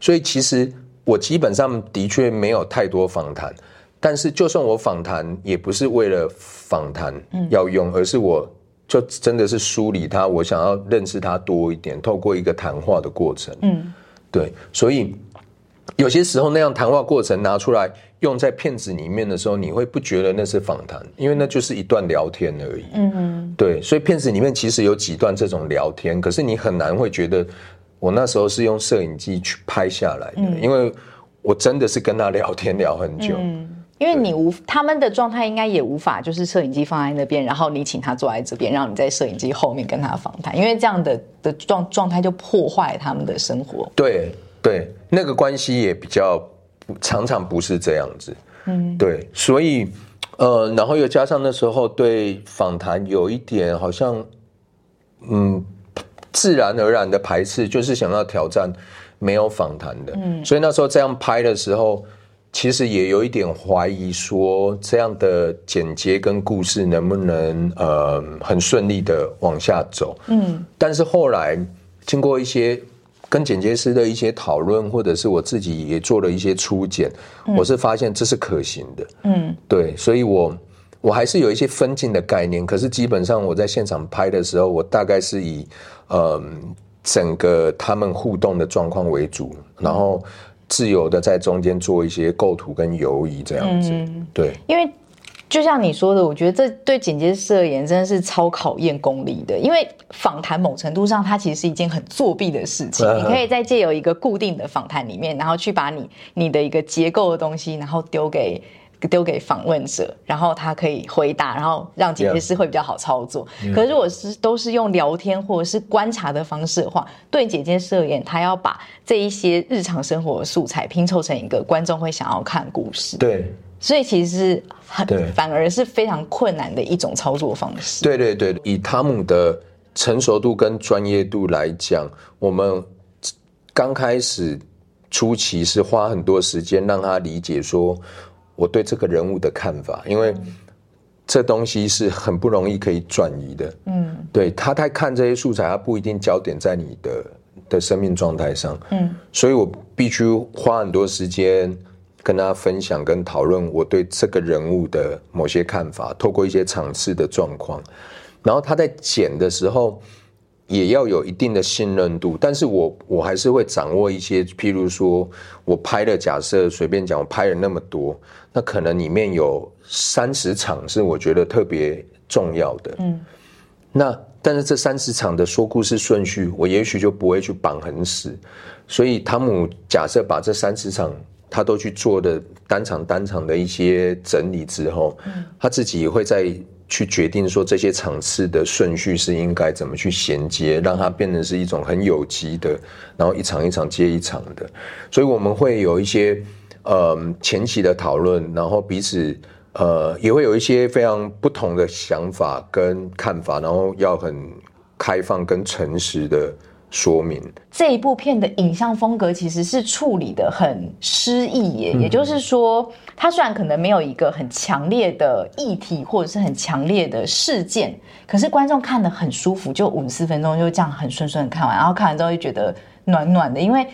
所以其实我基本上的确没有太多访谈，但是就算我访谈，也不是为了访谈要用，而是我。就真的是梳理他，我想要认识他多一点，透过一个谈话的过程。嗯，对，所以有些时候那样谈话过程拿出来用在片子里面的时候，你会不觉得那是访谈，因为那就是一段聊天而已。嗯嗯，对，所以片子里面其实有几段这种聊天，可是你很难会觉得我那时候是用摄影机去拍下来的，因为我真的是跟他聊天聊很久。因为你无他们的状态应该也无法，就是摄影机放在那边，然后你请他坐在这边，让你在摄影机后面跟他访谈，因为这样的的状状态就破坏他们的生活。对对，那个关系也比较常常不是这样子。嗯，对，所以呃，然后又加上那时候对访谈有一点好像嗯自然而然的排斥，就是想要挑战没有访谈的。嗯，所以那时候这样拍的时候。其实也有一点怀疑，说这样的剪接跟故事能不能呃很顺利的往下走。嗯，但是后来经过一些跟剪接师的一些讨论，或者是我自己也做了一些初剪，我是发现这是可行的。嗯，对，所以我我还是有一些分镜的概念，可是基本上我在现场拍的时候，我大概是以嗯整个他们互动的状况为主，然后自由的在中间做一些构图跟游移这样子。对，因为。就像你说的，我觉得这对剪接师而言真的是超考验功力的，因为访谈某程度上它其实是一件很作弊的事情。你可以在借由一个固定的访谈里面，然后去把你你的一个结构的东西，然后丢给丢给访问者，然后他可以回答，然后让剪接师会比较好操作。可是如果是都是用聊天或者是观察的方式的话，对剪接师而言，他要把这一些日常生活的素材拼凑成一个观众会想要看故事。对。所以其实是很反而是非常困难的一种操作方式。对对对，以汤姆的成熟度跟专业度来讲，我们刚开始初期是花很多时间让他理解说我对这个人物的看法，因为这东西是很不容易可以转移的。嗯，对他在看这些素材，他不一定焦点在你的的生命状态上。嗯，所以我必须花很多时间。跟大家分享跟讨论我对这个人物的某些看法，透过一些场次的状况，然后他在剪的时候也要有一定的信任度，但是我我还是会掌握一些，譬如说我拍的假设随便讲，我拍了那么多，那可能里面有三十场是我觉得特别重要的，嗯，那但是这三十场的说故事顺序，我也许就不会去绑很死，所以汤姆假设把这三十场。他都去做的单场单场的一些整理之后，嗯。他自己也会再去决定说这些场次的顺序是应该怎么去衔接，让它变成是一种很有机的，然后一场一场接一场的。所以我们会有一些呃前期的讨论，然后彼此呃也会有一些非常不同的想法跟看法，然后要很开放跟诚实的。说明这一部片的影像风格其实是处理的很诗意耶，也就是说，它虽然可能没有一个很强烈的议题或者是很强烈的事件，可是观众看的很舒服，就五四分钟就这样很顺顺的看完，然后看完之后就觉得暖暖的，因为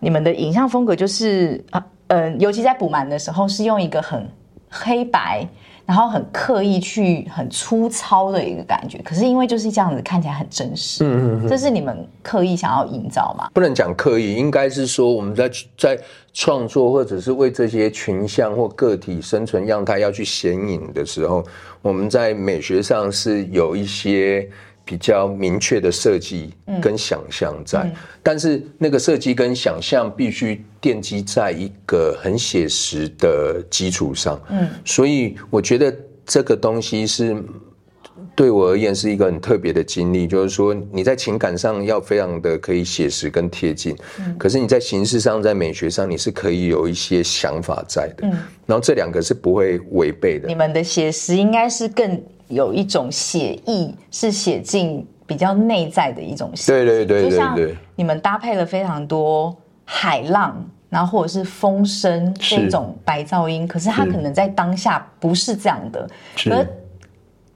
你们的影像风格就是啊，嗯，尤其在补满的时候是用一个很黑白。然后很刻意去很粗糙的一个感觉，可是因为就是这样子看起来很真实，嗯嗯，这是你们刻意想要营造吗？不能讲刻意，应该是说我们在在创作或者是为这些群像或个体生存样态要去显影的时候，我们在美学上是有一些。比较明确的设计跟想象在，但是那个设计跟想象必须奠基在一个很写实的基础上。嗯，所以我觉得这个东西是对我而言是一个很特别的经历，就是说你在情感上要非常的可以写实跟贴近，嗯，可是你在形式上、在美学上，你是可以有一些想法在的。嗯，然后这两个是不会违背的。你们的写实应该是更。有一种写意是写进比较内在的一种写，对对对，就像你们搭配了非常多海浪，然后或者是风声这种白噪音，可是它可能在当下不是这样的，而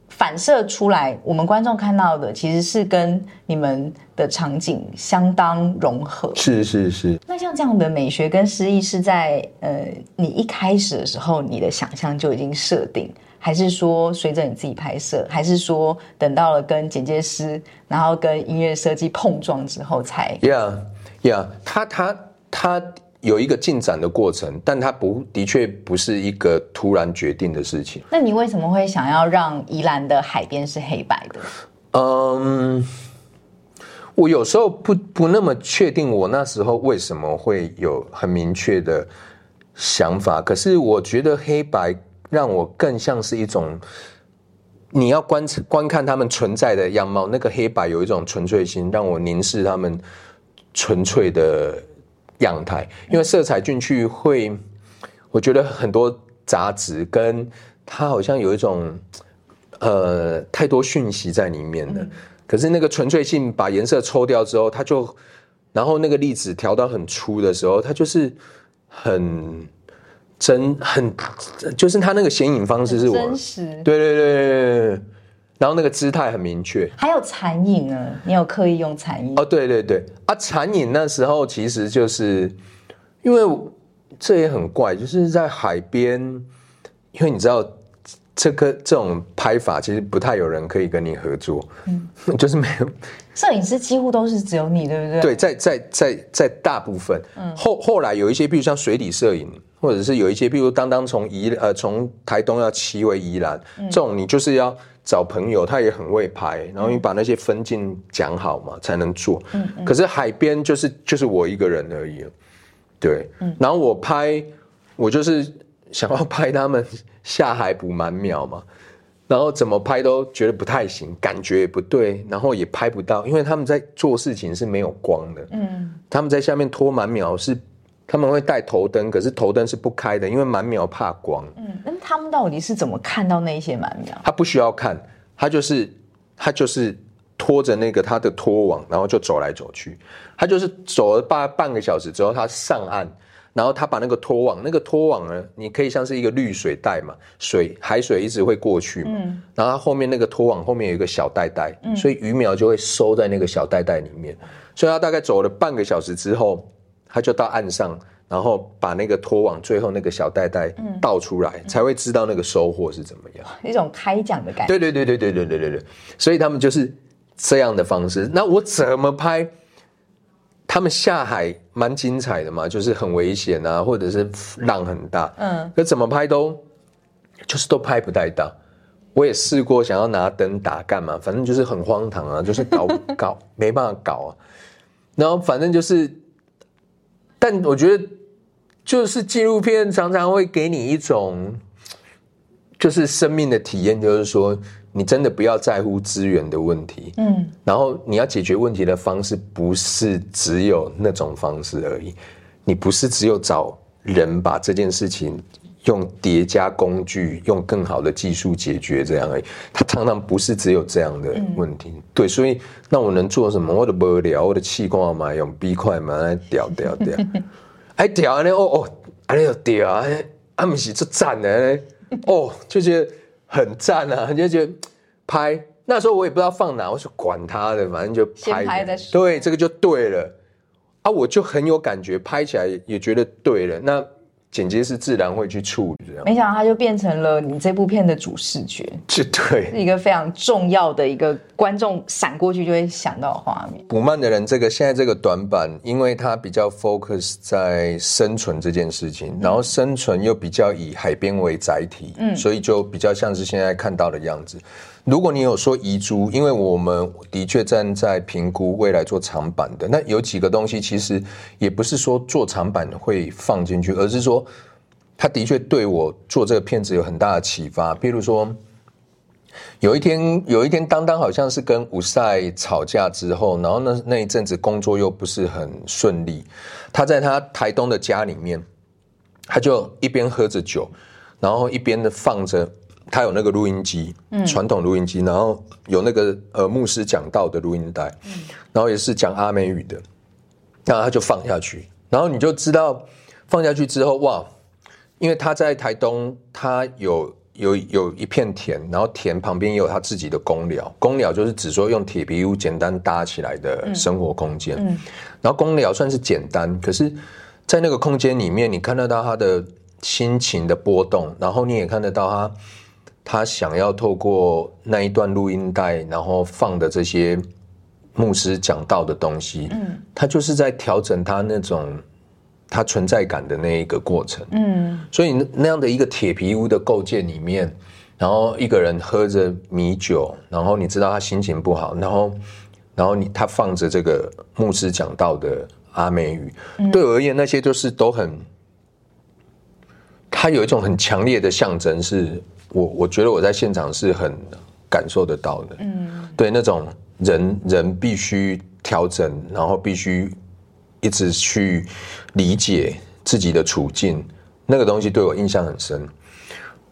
反射出来，我们观众看到的其实是跟你们的场景相当融合。是是是。那像这样的美学跟诗意是在呃，你一开始的时候，你的想象就已经设定。还是说随着你自己拍摄，还是说等到了跟剪接师，然后跟音乐设计碰撞之后才？Yeah，Yeah，他他他有一个进展的过程，但它不的确不是一个突然决定的事情。那你为什么会想要让宜兰的海边是黑白的？嗯，我有时候不不那么确定，我那时候为什么会有很明确的想法。可是我觉得黑白。让我更像是一种，你要观观看他们存在的样貌，那个黑白有一种纯粹性，让我凝视他们纯粹的样态。因为色彩进去会，我觉得很多杂质，跟它好像有一种呃太多讯息在里面的。可是那个纯粹性把颜色抽掉之后，它就，然后那个粒子调到很粗的时候，它就是很。真很，就是他那个显影方式是我，真实，对对对然后那个姿态很明确。还有残影呢，你有刻意用残影？哦，对对对，啊，残影那时候其实就是因为这也很怪，就是在海边，因为你知道。这个这种拍法其实不太有人可以跟你合作，嗯，就是没有。摄影师几乎都是只有你，对不对？对，在在在在大部分，嗯，后后来有一些，比如像水底摄影，或者是有一些，比如当当从宜呃从台东要骑回宜兰，这种你就是要找朋友，他也很会拍，然后你把那些分镜讲好嘛，才能做。嗯，可是海边就是就是我一个人而已，对，嗯，然后我拍，我就是想要拍他们。下海捕满秒嘛，然后怎么拍都觉得不太行，感觉也不对，然后也拍不到，因为他们在做事情是没有光的。嗯，他们在下面拖满秒是他们会带头灯，可是头灯是不开的，因为满秒怕光。嗯，那他们到底是怎么看到那一些满秒？他不需要看，他就是他就是拖着那个他的拖网，然后就走来走去。他就是走了半半个小时之后，他上岸。然后他把那个拖网，那个拖网呢，你可以像是一个滤水袋嘛，水海水一直会过去嘛。嗯。然后它后面那个拖网后面有一个小袋袋，所以鱼苗就会收在那个小袋袋里面。所以他大概走了半个小时之后，他就到岸上，然后把那个拖网最后那个小袋袋倒出来，才会知道那个收获是怎么样。一种开奖的感觉。对对对对对对对对对。所以他们就是这样的方式。那我怎么拍？他们下海蛮精彩的嘛，就是很危险啊，或者是浪很大，嗯，可怎么拍都就是都拍不太到。我也试过想要拿灯打干嘛，反正就是很荒唐啊，就是搞搞 没办法搞啊。然后反正就是，但我觉得就是纪录片常常会给你一种就是生命的体验，就是说。你真的不要在乎资源的问题，嗯，然后你要解决问题的方式不是只有那种方式而已，你不是只有找人把这件事情用叠加工具、用更好的技术解决这样而已，它常常不是只有这样的问题。对，所以那我能做什么？我的无聊，我的气功嘛，用 B 块嘛来屌屌屌，哎屌呢？哦哦，哎呦屌啊！阿米西这赞呢？哦，就觉得。很赞啊！就觉得拍那时候我也不知道放哪，我说管他的，反正就拍。对，这个就对了啊！我就很有感觉，拍起来也觉得对了。那。剪接是自然会去处理，这样没想到它就变成了你这部片的主视觉，这对，是一个非常重要的一个观众闪过去就会想到的画面。捕慢的人，这个现在这个短板，因为它比较 focus 在生存这件事情，然后生存又比较以海边为载体，嗯，所以就比较像是现在看到的样子。如果你有说遗珠，因为我们的确站在评估未来做长板的，那有几个东西其实也不是说做长板会放进去，而是说他的确对我做这个片子有很大的启发。譬如说，有一天有一天，当当好像是跟吴赛吵架之后，然后那那一阵子工作又不是很顺利，他在他台东的家里面，他就一边喝着酒，然后一边的放着。他有那个录音机，传统录音机，然后有那个呃牧师讲道的录音带，然后也是讲阿美语的，然后他就放下去，然后你就知道放下去之后哇，因为他在台东，他有有有一片田，然后田旁边也有他自己的公寮，公寮就是指说用铁皮屋简单搭起来的生活空间，然后公寮算是简单，可是，在那个空间里面，你看得到他的心情的波动，然后你也看得到他。他想要透过那一段录音带，然后放的这些牧师讲到的东西，嗯，他就是在调整他那种他存在感的那一个过程，嗯，所以那样的一个铁皮屋的构建里面，然后一个人喝着米酒，然后你知道他心情不好，然后然后你他放着这个牧师讲到的阿美语，对我而言，那些就是都很，他有一种很强烈的象征是。我我觉得我在现场是很感受得到的，嗯，对那种人人必须调整，然后必须一直去理解自己的处境，那个东西对我印象很深。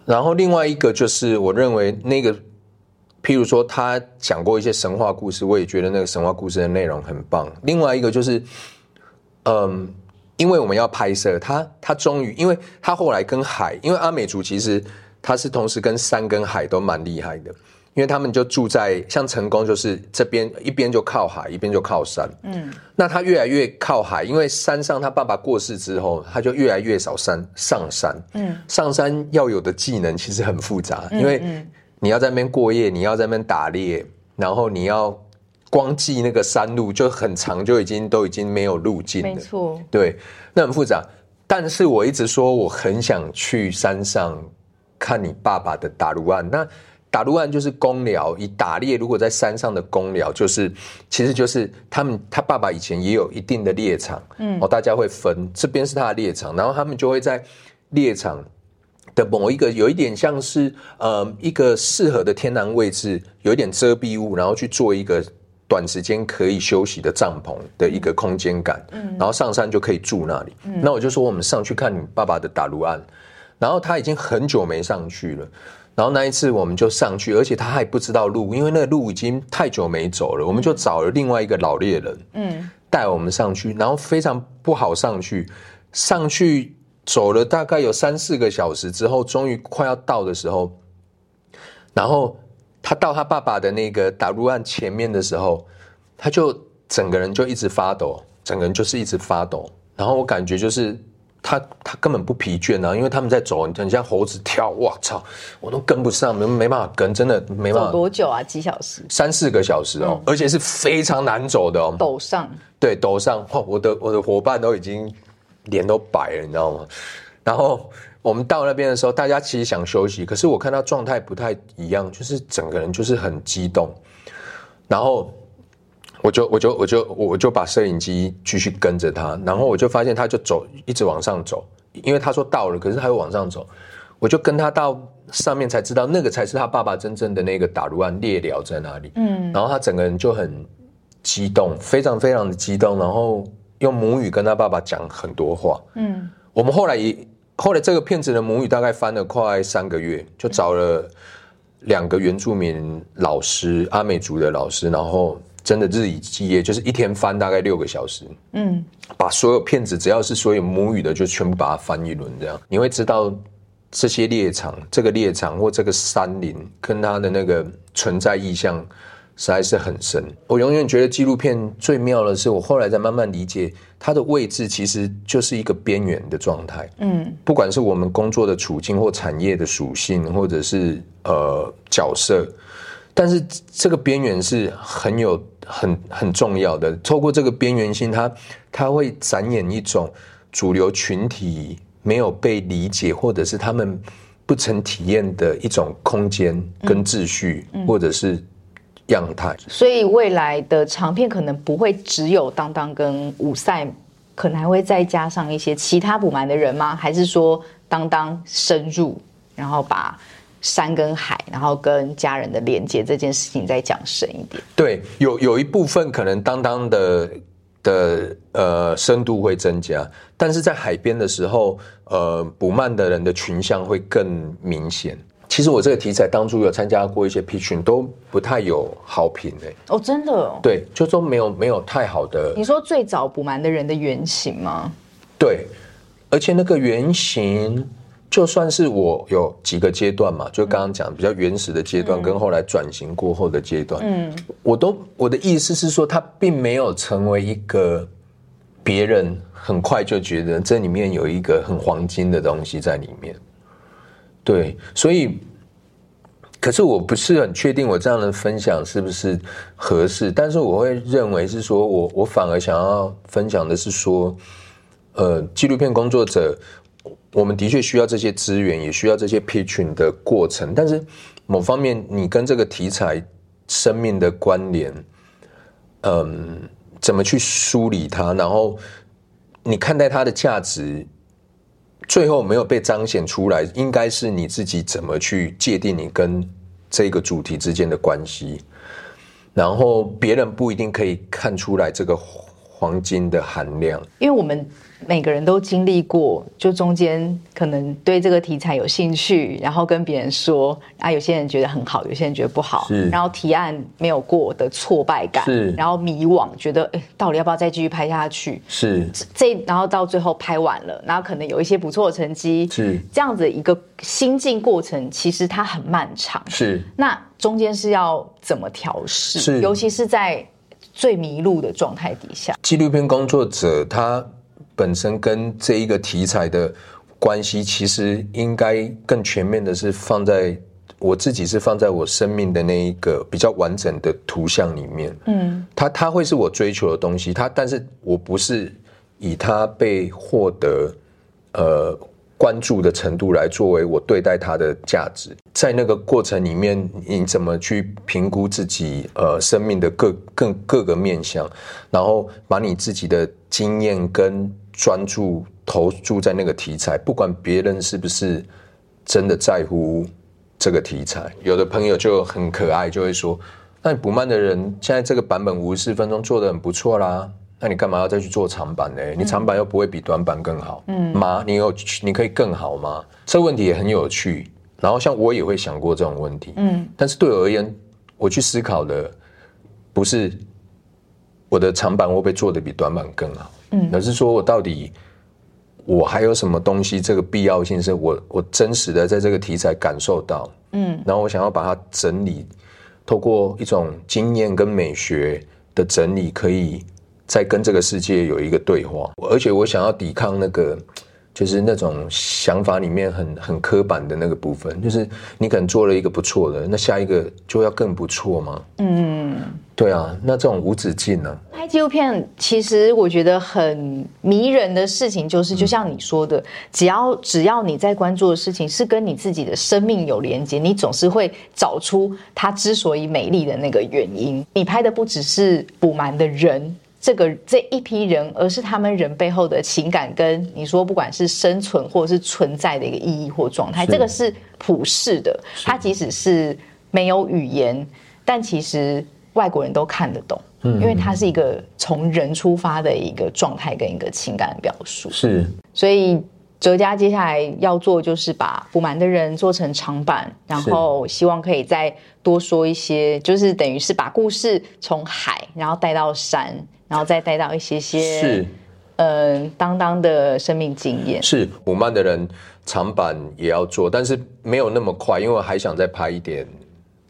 然后另外一个就是，我认为那个，譬如说他讲过一些神话故事，我也觉得那个神话故事的内容很棒。另外一个就是，嗯，因为我们要拍摄他，他终于，因为他后来跟海，因为阿美族其实。他是同时跟山跟海都蛮厉害的，因为他们就住在像成功，就是这边一边就靠海，一边就靠山。嗯，那他越来越靠海，因为山上他爸爸过世之后，他就越来越少山上山。嗯，上山要有的技能其实很复杂，因为你要在那边过夜，你要在那边打猎，然后你要光记那个山路就很长，就已经都已经没有路径了。没错，对，那很复杂。但是我一直说我很想去山上看你爸爸的打卢案。那打鹿案就是公寮，以打猎如果在山上的公寮，就是其实就是他们他爸爸以前也有一定的猎场，嗯，哦，大家会分这边是他的猎场，然后他们就会在猎场的某一个有一点像是呃一个适合的天然位置，有一点遮蔽物，然后去做一个短时间可以休息的帐篷的一个空间感，嗯，然后上山就可以住那里。那我就说我们上去看你爸爸的打鹿案，然后他已经很久没上去了。然后那一次我们就上去，而且他还不知道路，因为那个路已经太久没走了。我们就找了另外一个老猎人，嗯，带我们上去，然后非常不好上去。上去走了大概有三四个小时之后，终于快要到的时候，然后他到他爸爸的那个打入案前面的时候，他就整个人就一直发抖，整个人就是一直发抖。然后我感觉就是。他他根本不疲倦啊，因为他们在走，很像猴子跳。我操，我都跟不上，没没办法跟，真的没办法。走多久啊？几小时？三四个小时哦，而且是非常难走的哦。陡上。对，陡上。哇，我的我的伙伴都已经脸都白了，你知道吗？然后我们到那边的时候，大家其实想休息，可是我看他状态不太一样，就是整个人就是很激动，然后。我就我就我就我就把摄影机继续跟着他，然后我就发现他就走一直往上走，因为他说到了，可是他又往上走，我就跟他到上面才知道那个才是他爸爸真正的那个打卢湾猎寮在哪里。嗯，然后他整个人就很激动，非常非常的激动，然后用母语跟他爸爸讲很多话。嗯，我们后来也后来这个骗子的母语大概翻了快三个月，就找了两个原住民老师，阿美族的老师，然后。真的日以继夜，就是一天翻大概六个小时，嗯，把所有片子只要是所有母语的，就全部把它翻一轮，这样你会知道这些猎场、这个猎场或这个山林跟它的那个存在意象实在是很深。我永远觉得纪录片最妙的是，我后来才慢慢理解它的位置其实就是一个边缘的状态，嗯，不管是我们工作的处境或产业的属性，或者是呃角色。但是这个边缘是很有很很重要的，透过这个边缘性，它它会展演一种主流群体没有被理解，或者是他们不曾体验的一种空间跟秩序，或者是样态。所以未来的长片可能不会只有当当跟五赛，可能还会再加上一些其他补满的人吗？还是说当当深入，然后把？山跟海，然后跟家人的连接这件事情再讲深一点。对，有有一部分可能当当的的呃深度会增加，但是在海边的时候，呃，捕慢的人的群像会更明显。其实我这个题材当初有参加过一些 P 群，都不太有好评诶。哦，真的？对，就说没有没有太好的。你说最早捕蛮的人的原型吗？对，而且那个原型。就算是我有几个阶段嘛，就刚刚讲比较原始的阶段，跟后来转型过后的阶段，嗯，我都我的意思是说，它并没有成为一个别人很快就觉得这里面有一个很黄金的东西在里面，对，所以，可是我不是很确定我这样的分享是不是合适，但是我会认为是说我我反而想要分享的是说，呃，纪录片工作者。我们的确需要这些资源，也需要这些 pitching 的过程。但是某方面，你跟这个题材生命的关联，嗯，怎么去梳理它？然后你看待它的价值，最后没有被彰显出来，应该是你自己怎么去界定你跟这个主题之间的关系。然后别人不一定可以看出来这个黄金的含量，因为我们。每个人都经历过，就中间可能对这个题材有兴趣，然后跟别人说啊，有些人觉得很好，有些人觉得不好，然后提案没有过的挫败感，是，然后迷惘，觉得哎，到底要不要再继续拍下去？是，这然后到最后拍完了，然后可能有一些不错的成绩，是这样子一个心境过程，其实它很漫长，是。那中间是要怎么调试？是，尤其是在最迷路的状态底下，纪录片工作者他。本身跟这一个题材的关系，其实应该更全面的是放在我自己是放在我生命的那一个比较完整的图像里面。嗯，它它会是我追求的东西，它但是我不是以它被获得呃关注的程度来作为我对待它的价值。在那个过程里面，你怎么去评估自己呃生命的各各各个面向，然后把你自己的经验跟专注投注在那个题材，不管别人是不是真的在乎这个题材。有的朋友就很可爱，就会说：“那你不慢的人，现在这个版本五十四分钟做的很不错啦，那你干嘛要再去做长板呢？你长板又不会比短板更好，嗯吗？你有你可以更好吗？这个问题也很有趣。然后像我也会想过这种问题，嗯，但是对我而言，我去思考的不是我的长板会不会做的比短板更好。嗯而是说我到底我还有什么东西？这个必要性是我我真实的在这个题材感受到，嗯，然后我想要把它整理，透过一种经验跟美学的整理，可以再跟这个世界有一个对话。而且我想要抵抗那个。就是那种想法里面很很刻板的那个部分，就是你可能做了一个不错的，那下一个就要更不错吗？嗯，对啊，那这种无止境呢？拍纪录片其实我觉得很迷人的事情，就是就像你说的，只要只要你在关注的事情是跟你自己的生命有连接，你总是会找出它之所以美丽的那个原因。你拍的不只是补满的人。这个这一批人，而是他们人背后的情感，跟你说，不管是生存或者是存在的一个意义或状态，这个是普世的。它即使是没有语言，但其实外国人都看得懂，因为它是一个从人出发的一个状态跟一个情感的表述。是，所以哲家接下来要做就是把不满的人做成长版，然后希望可以再多说一些，就是等于是把故事从海，然后带到山。然后再带到一些些是，嗯，当当的生命经验。是补慢的人长板也要做，但是没有那么快，因为我还想再拍一点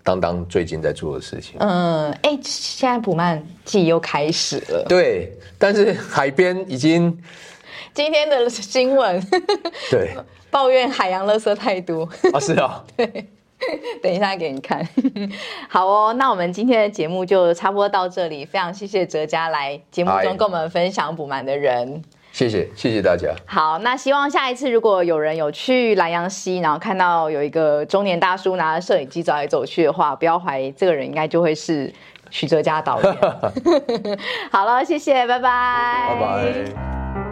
当当最近在做的事情。嗯，哎，现在普曼季又开始了。对，但是海边已经今天的新闻，对，抱怨海洋垃圾太多啊，是啊，对。等一下给你看，好哦。那我们今天的节目就差不多到这里，非常谢谢哲家来节目中跟我们分享补满的人。谢谢，谢谢大家。好，那希望下一次如果有人有去南阳溪，然后看到有一个中年大叔拿着摄影机走来走去的话，不要怀疑，这个人应该就会是徐哲家导演。好了，谢谢，拜拜，拜拜。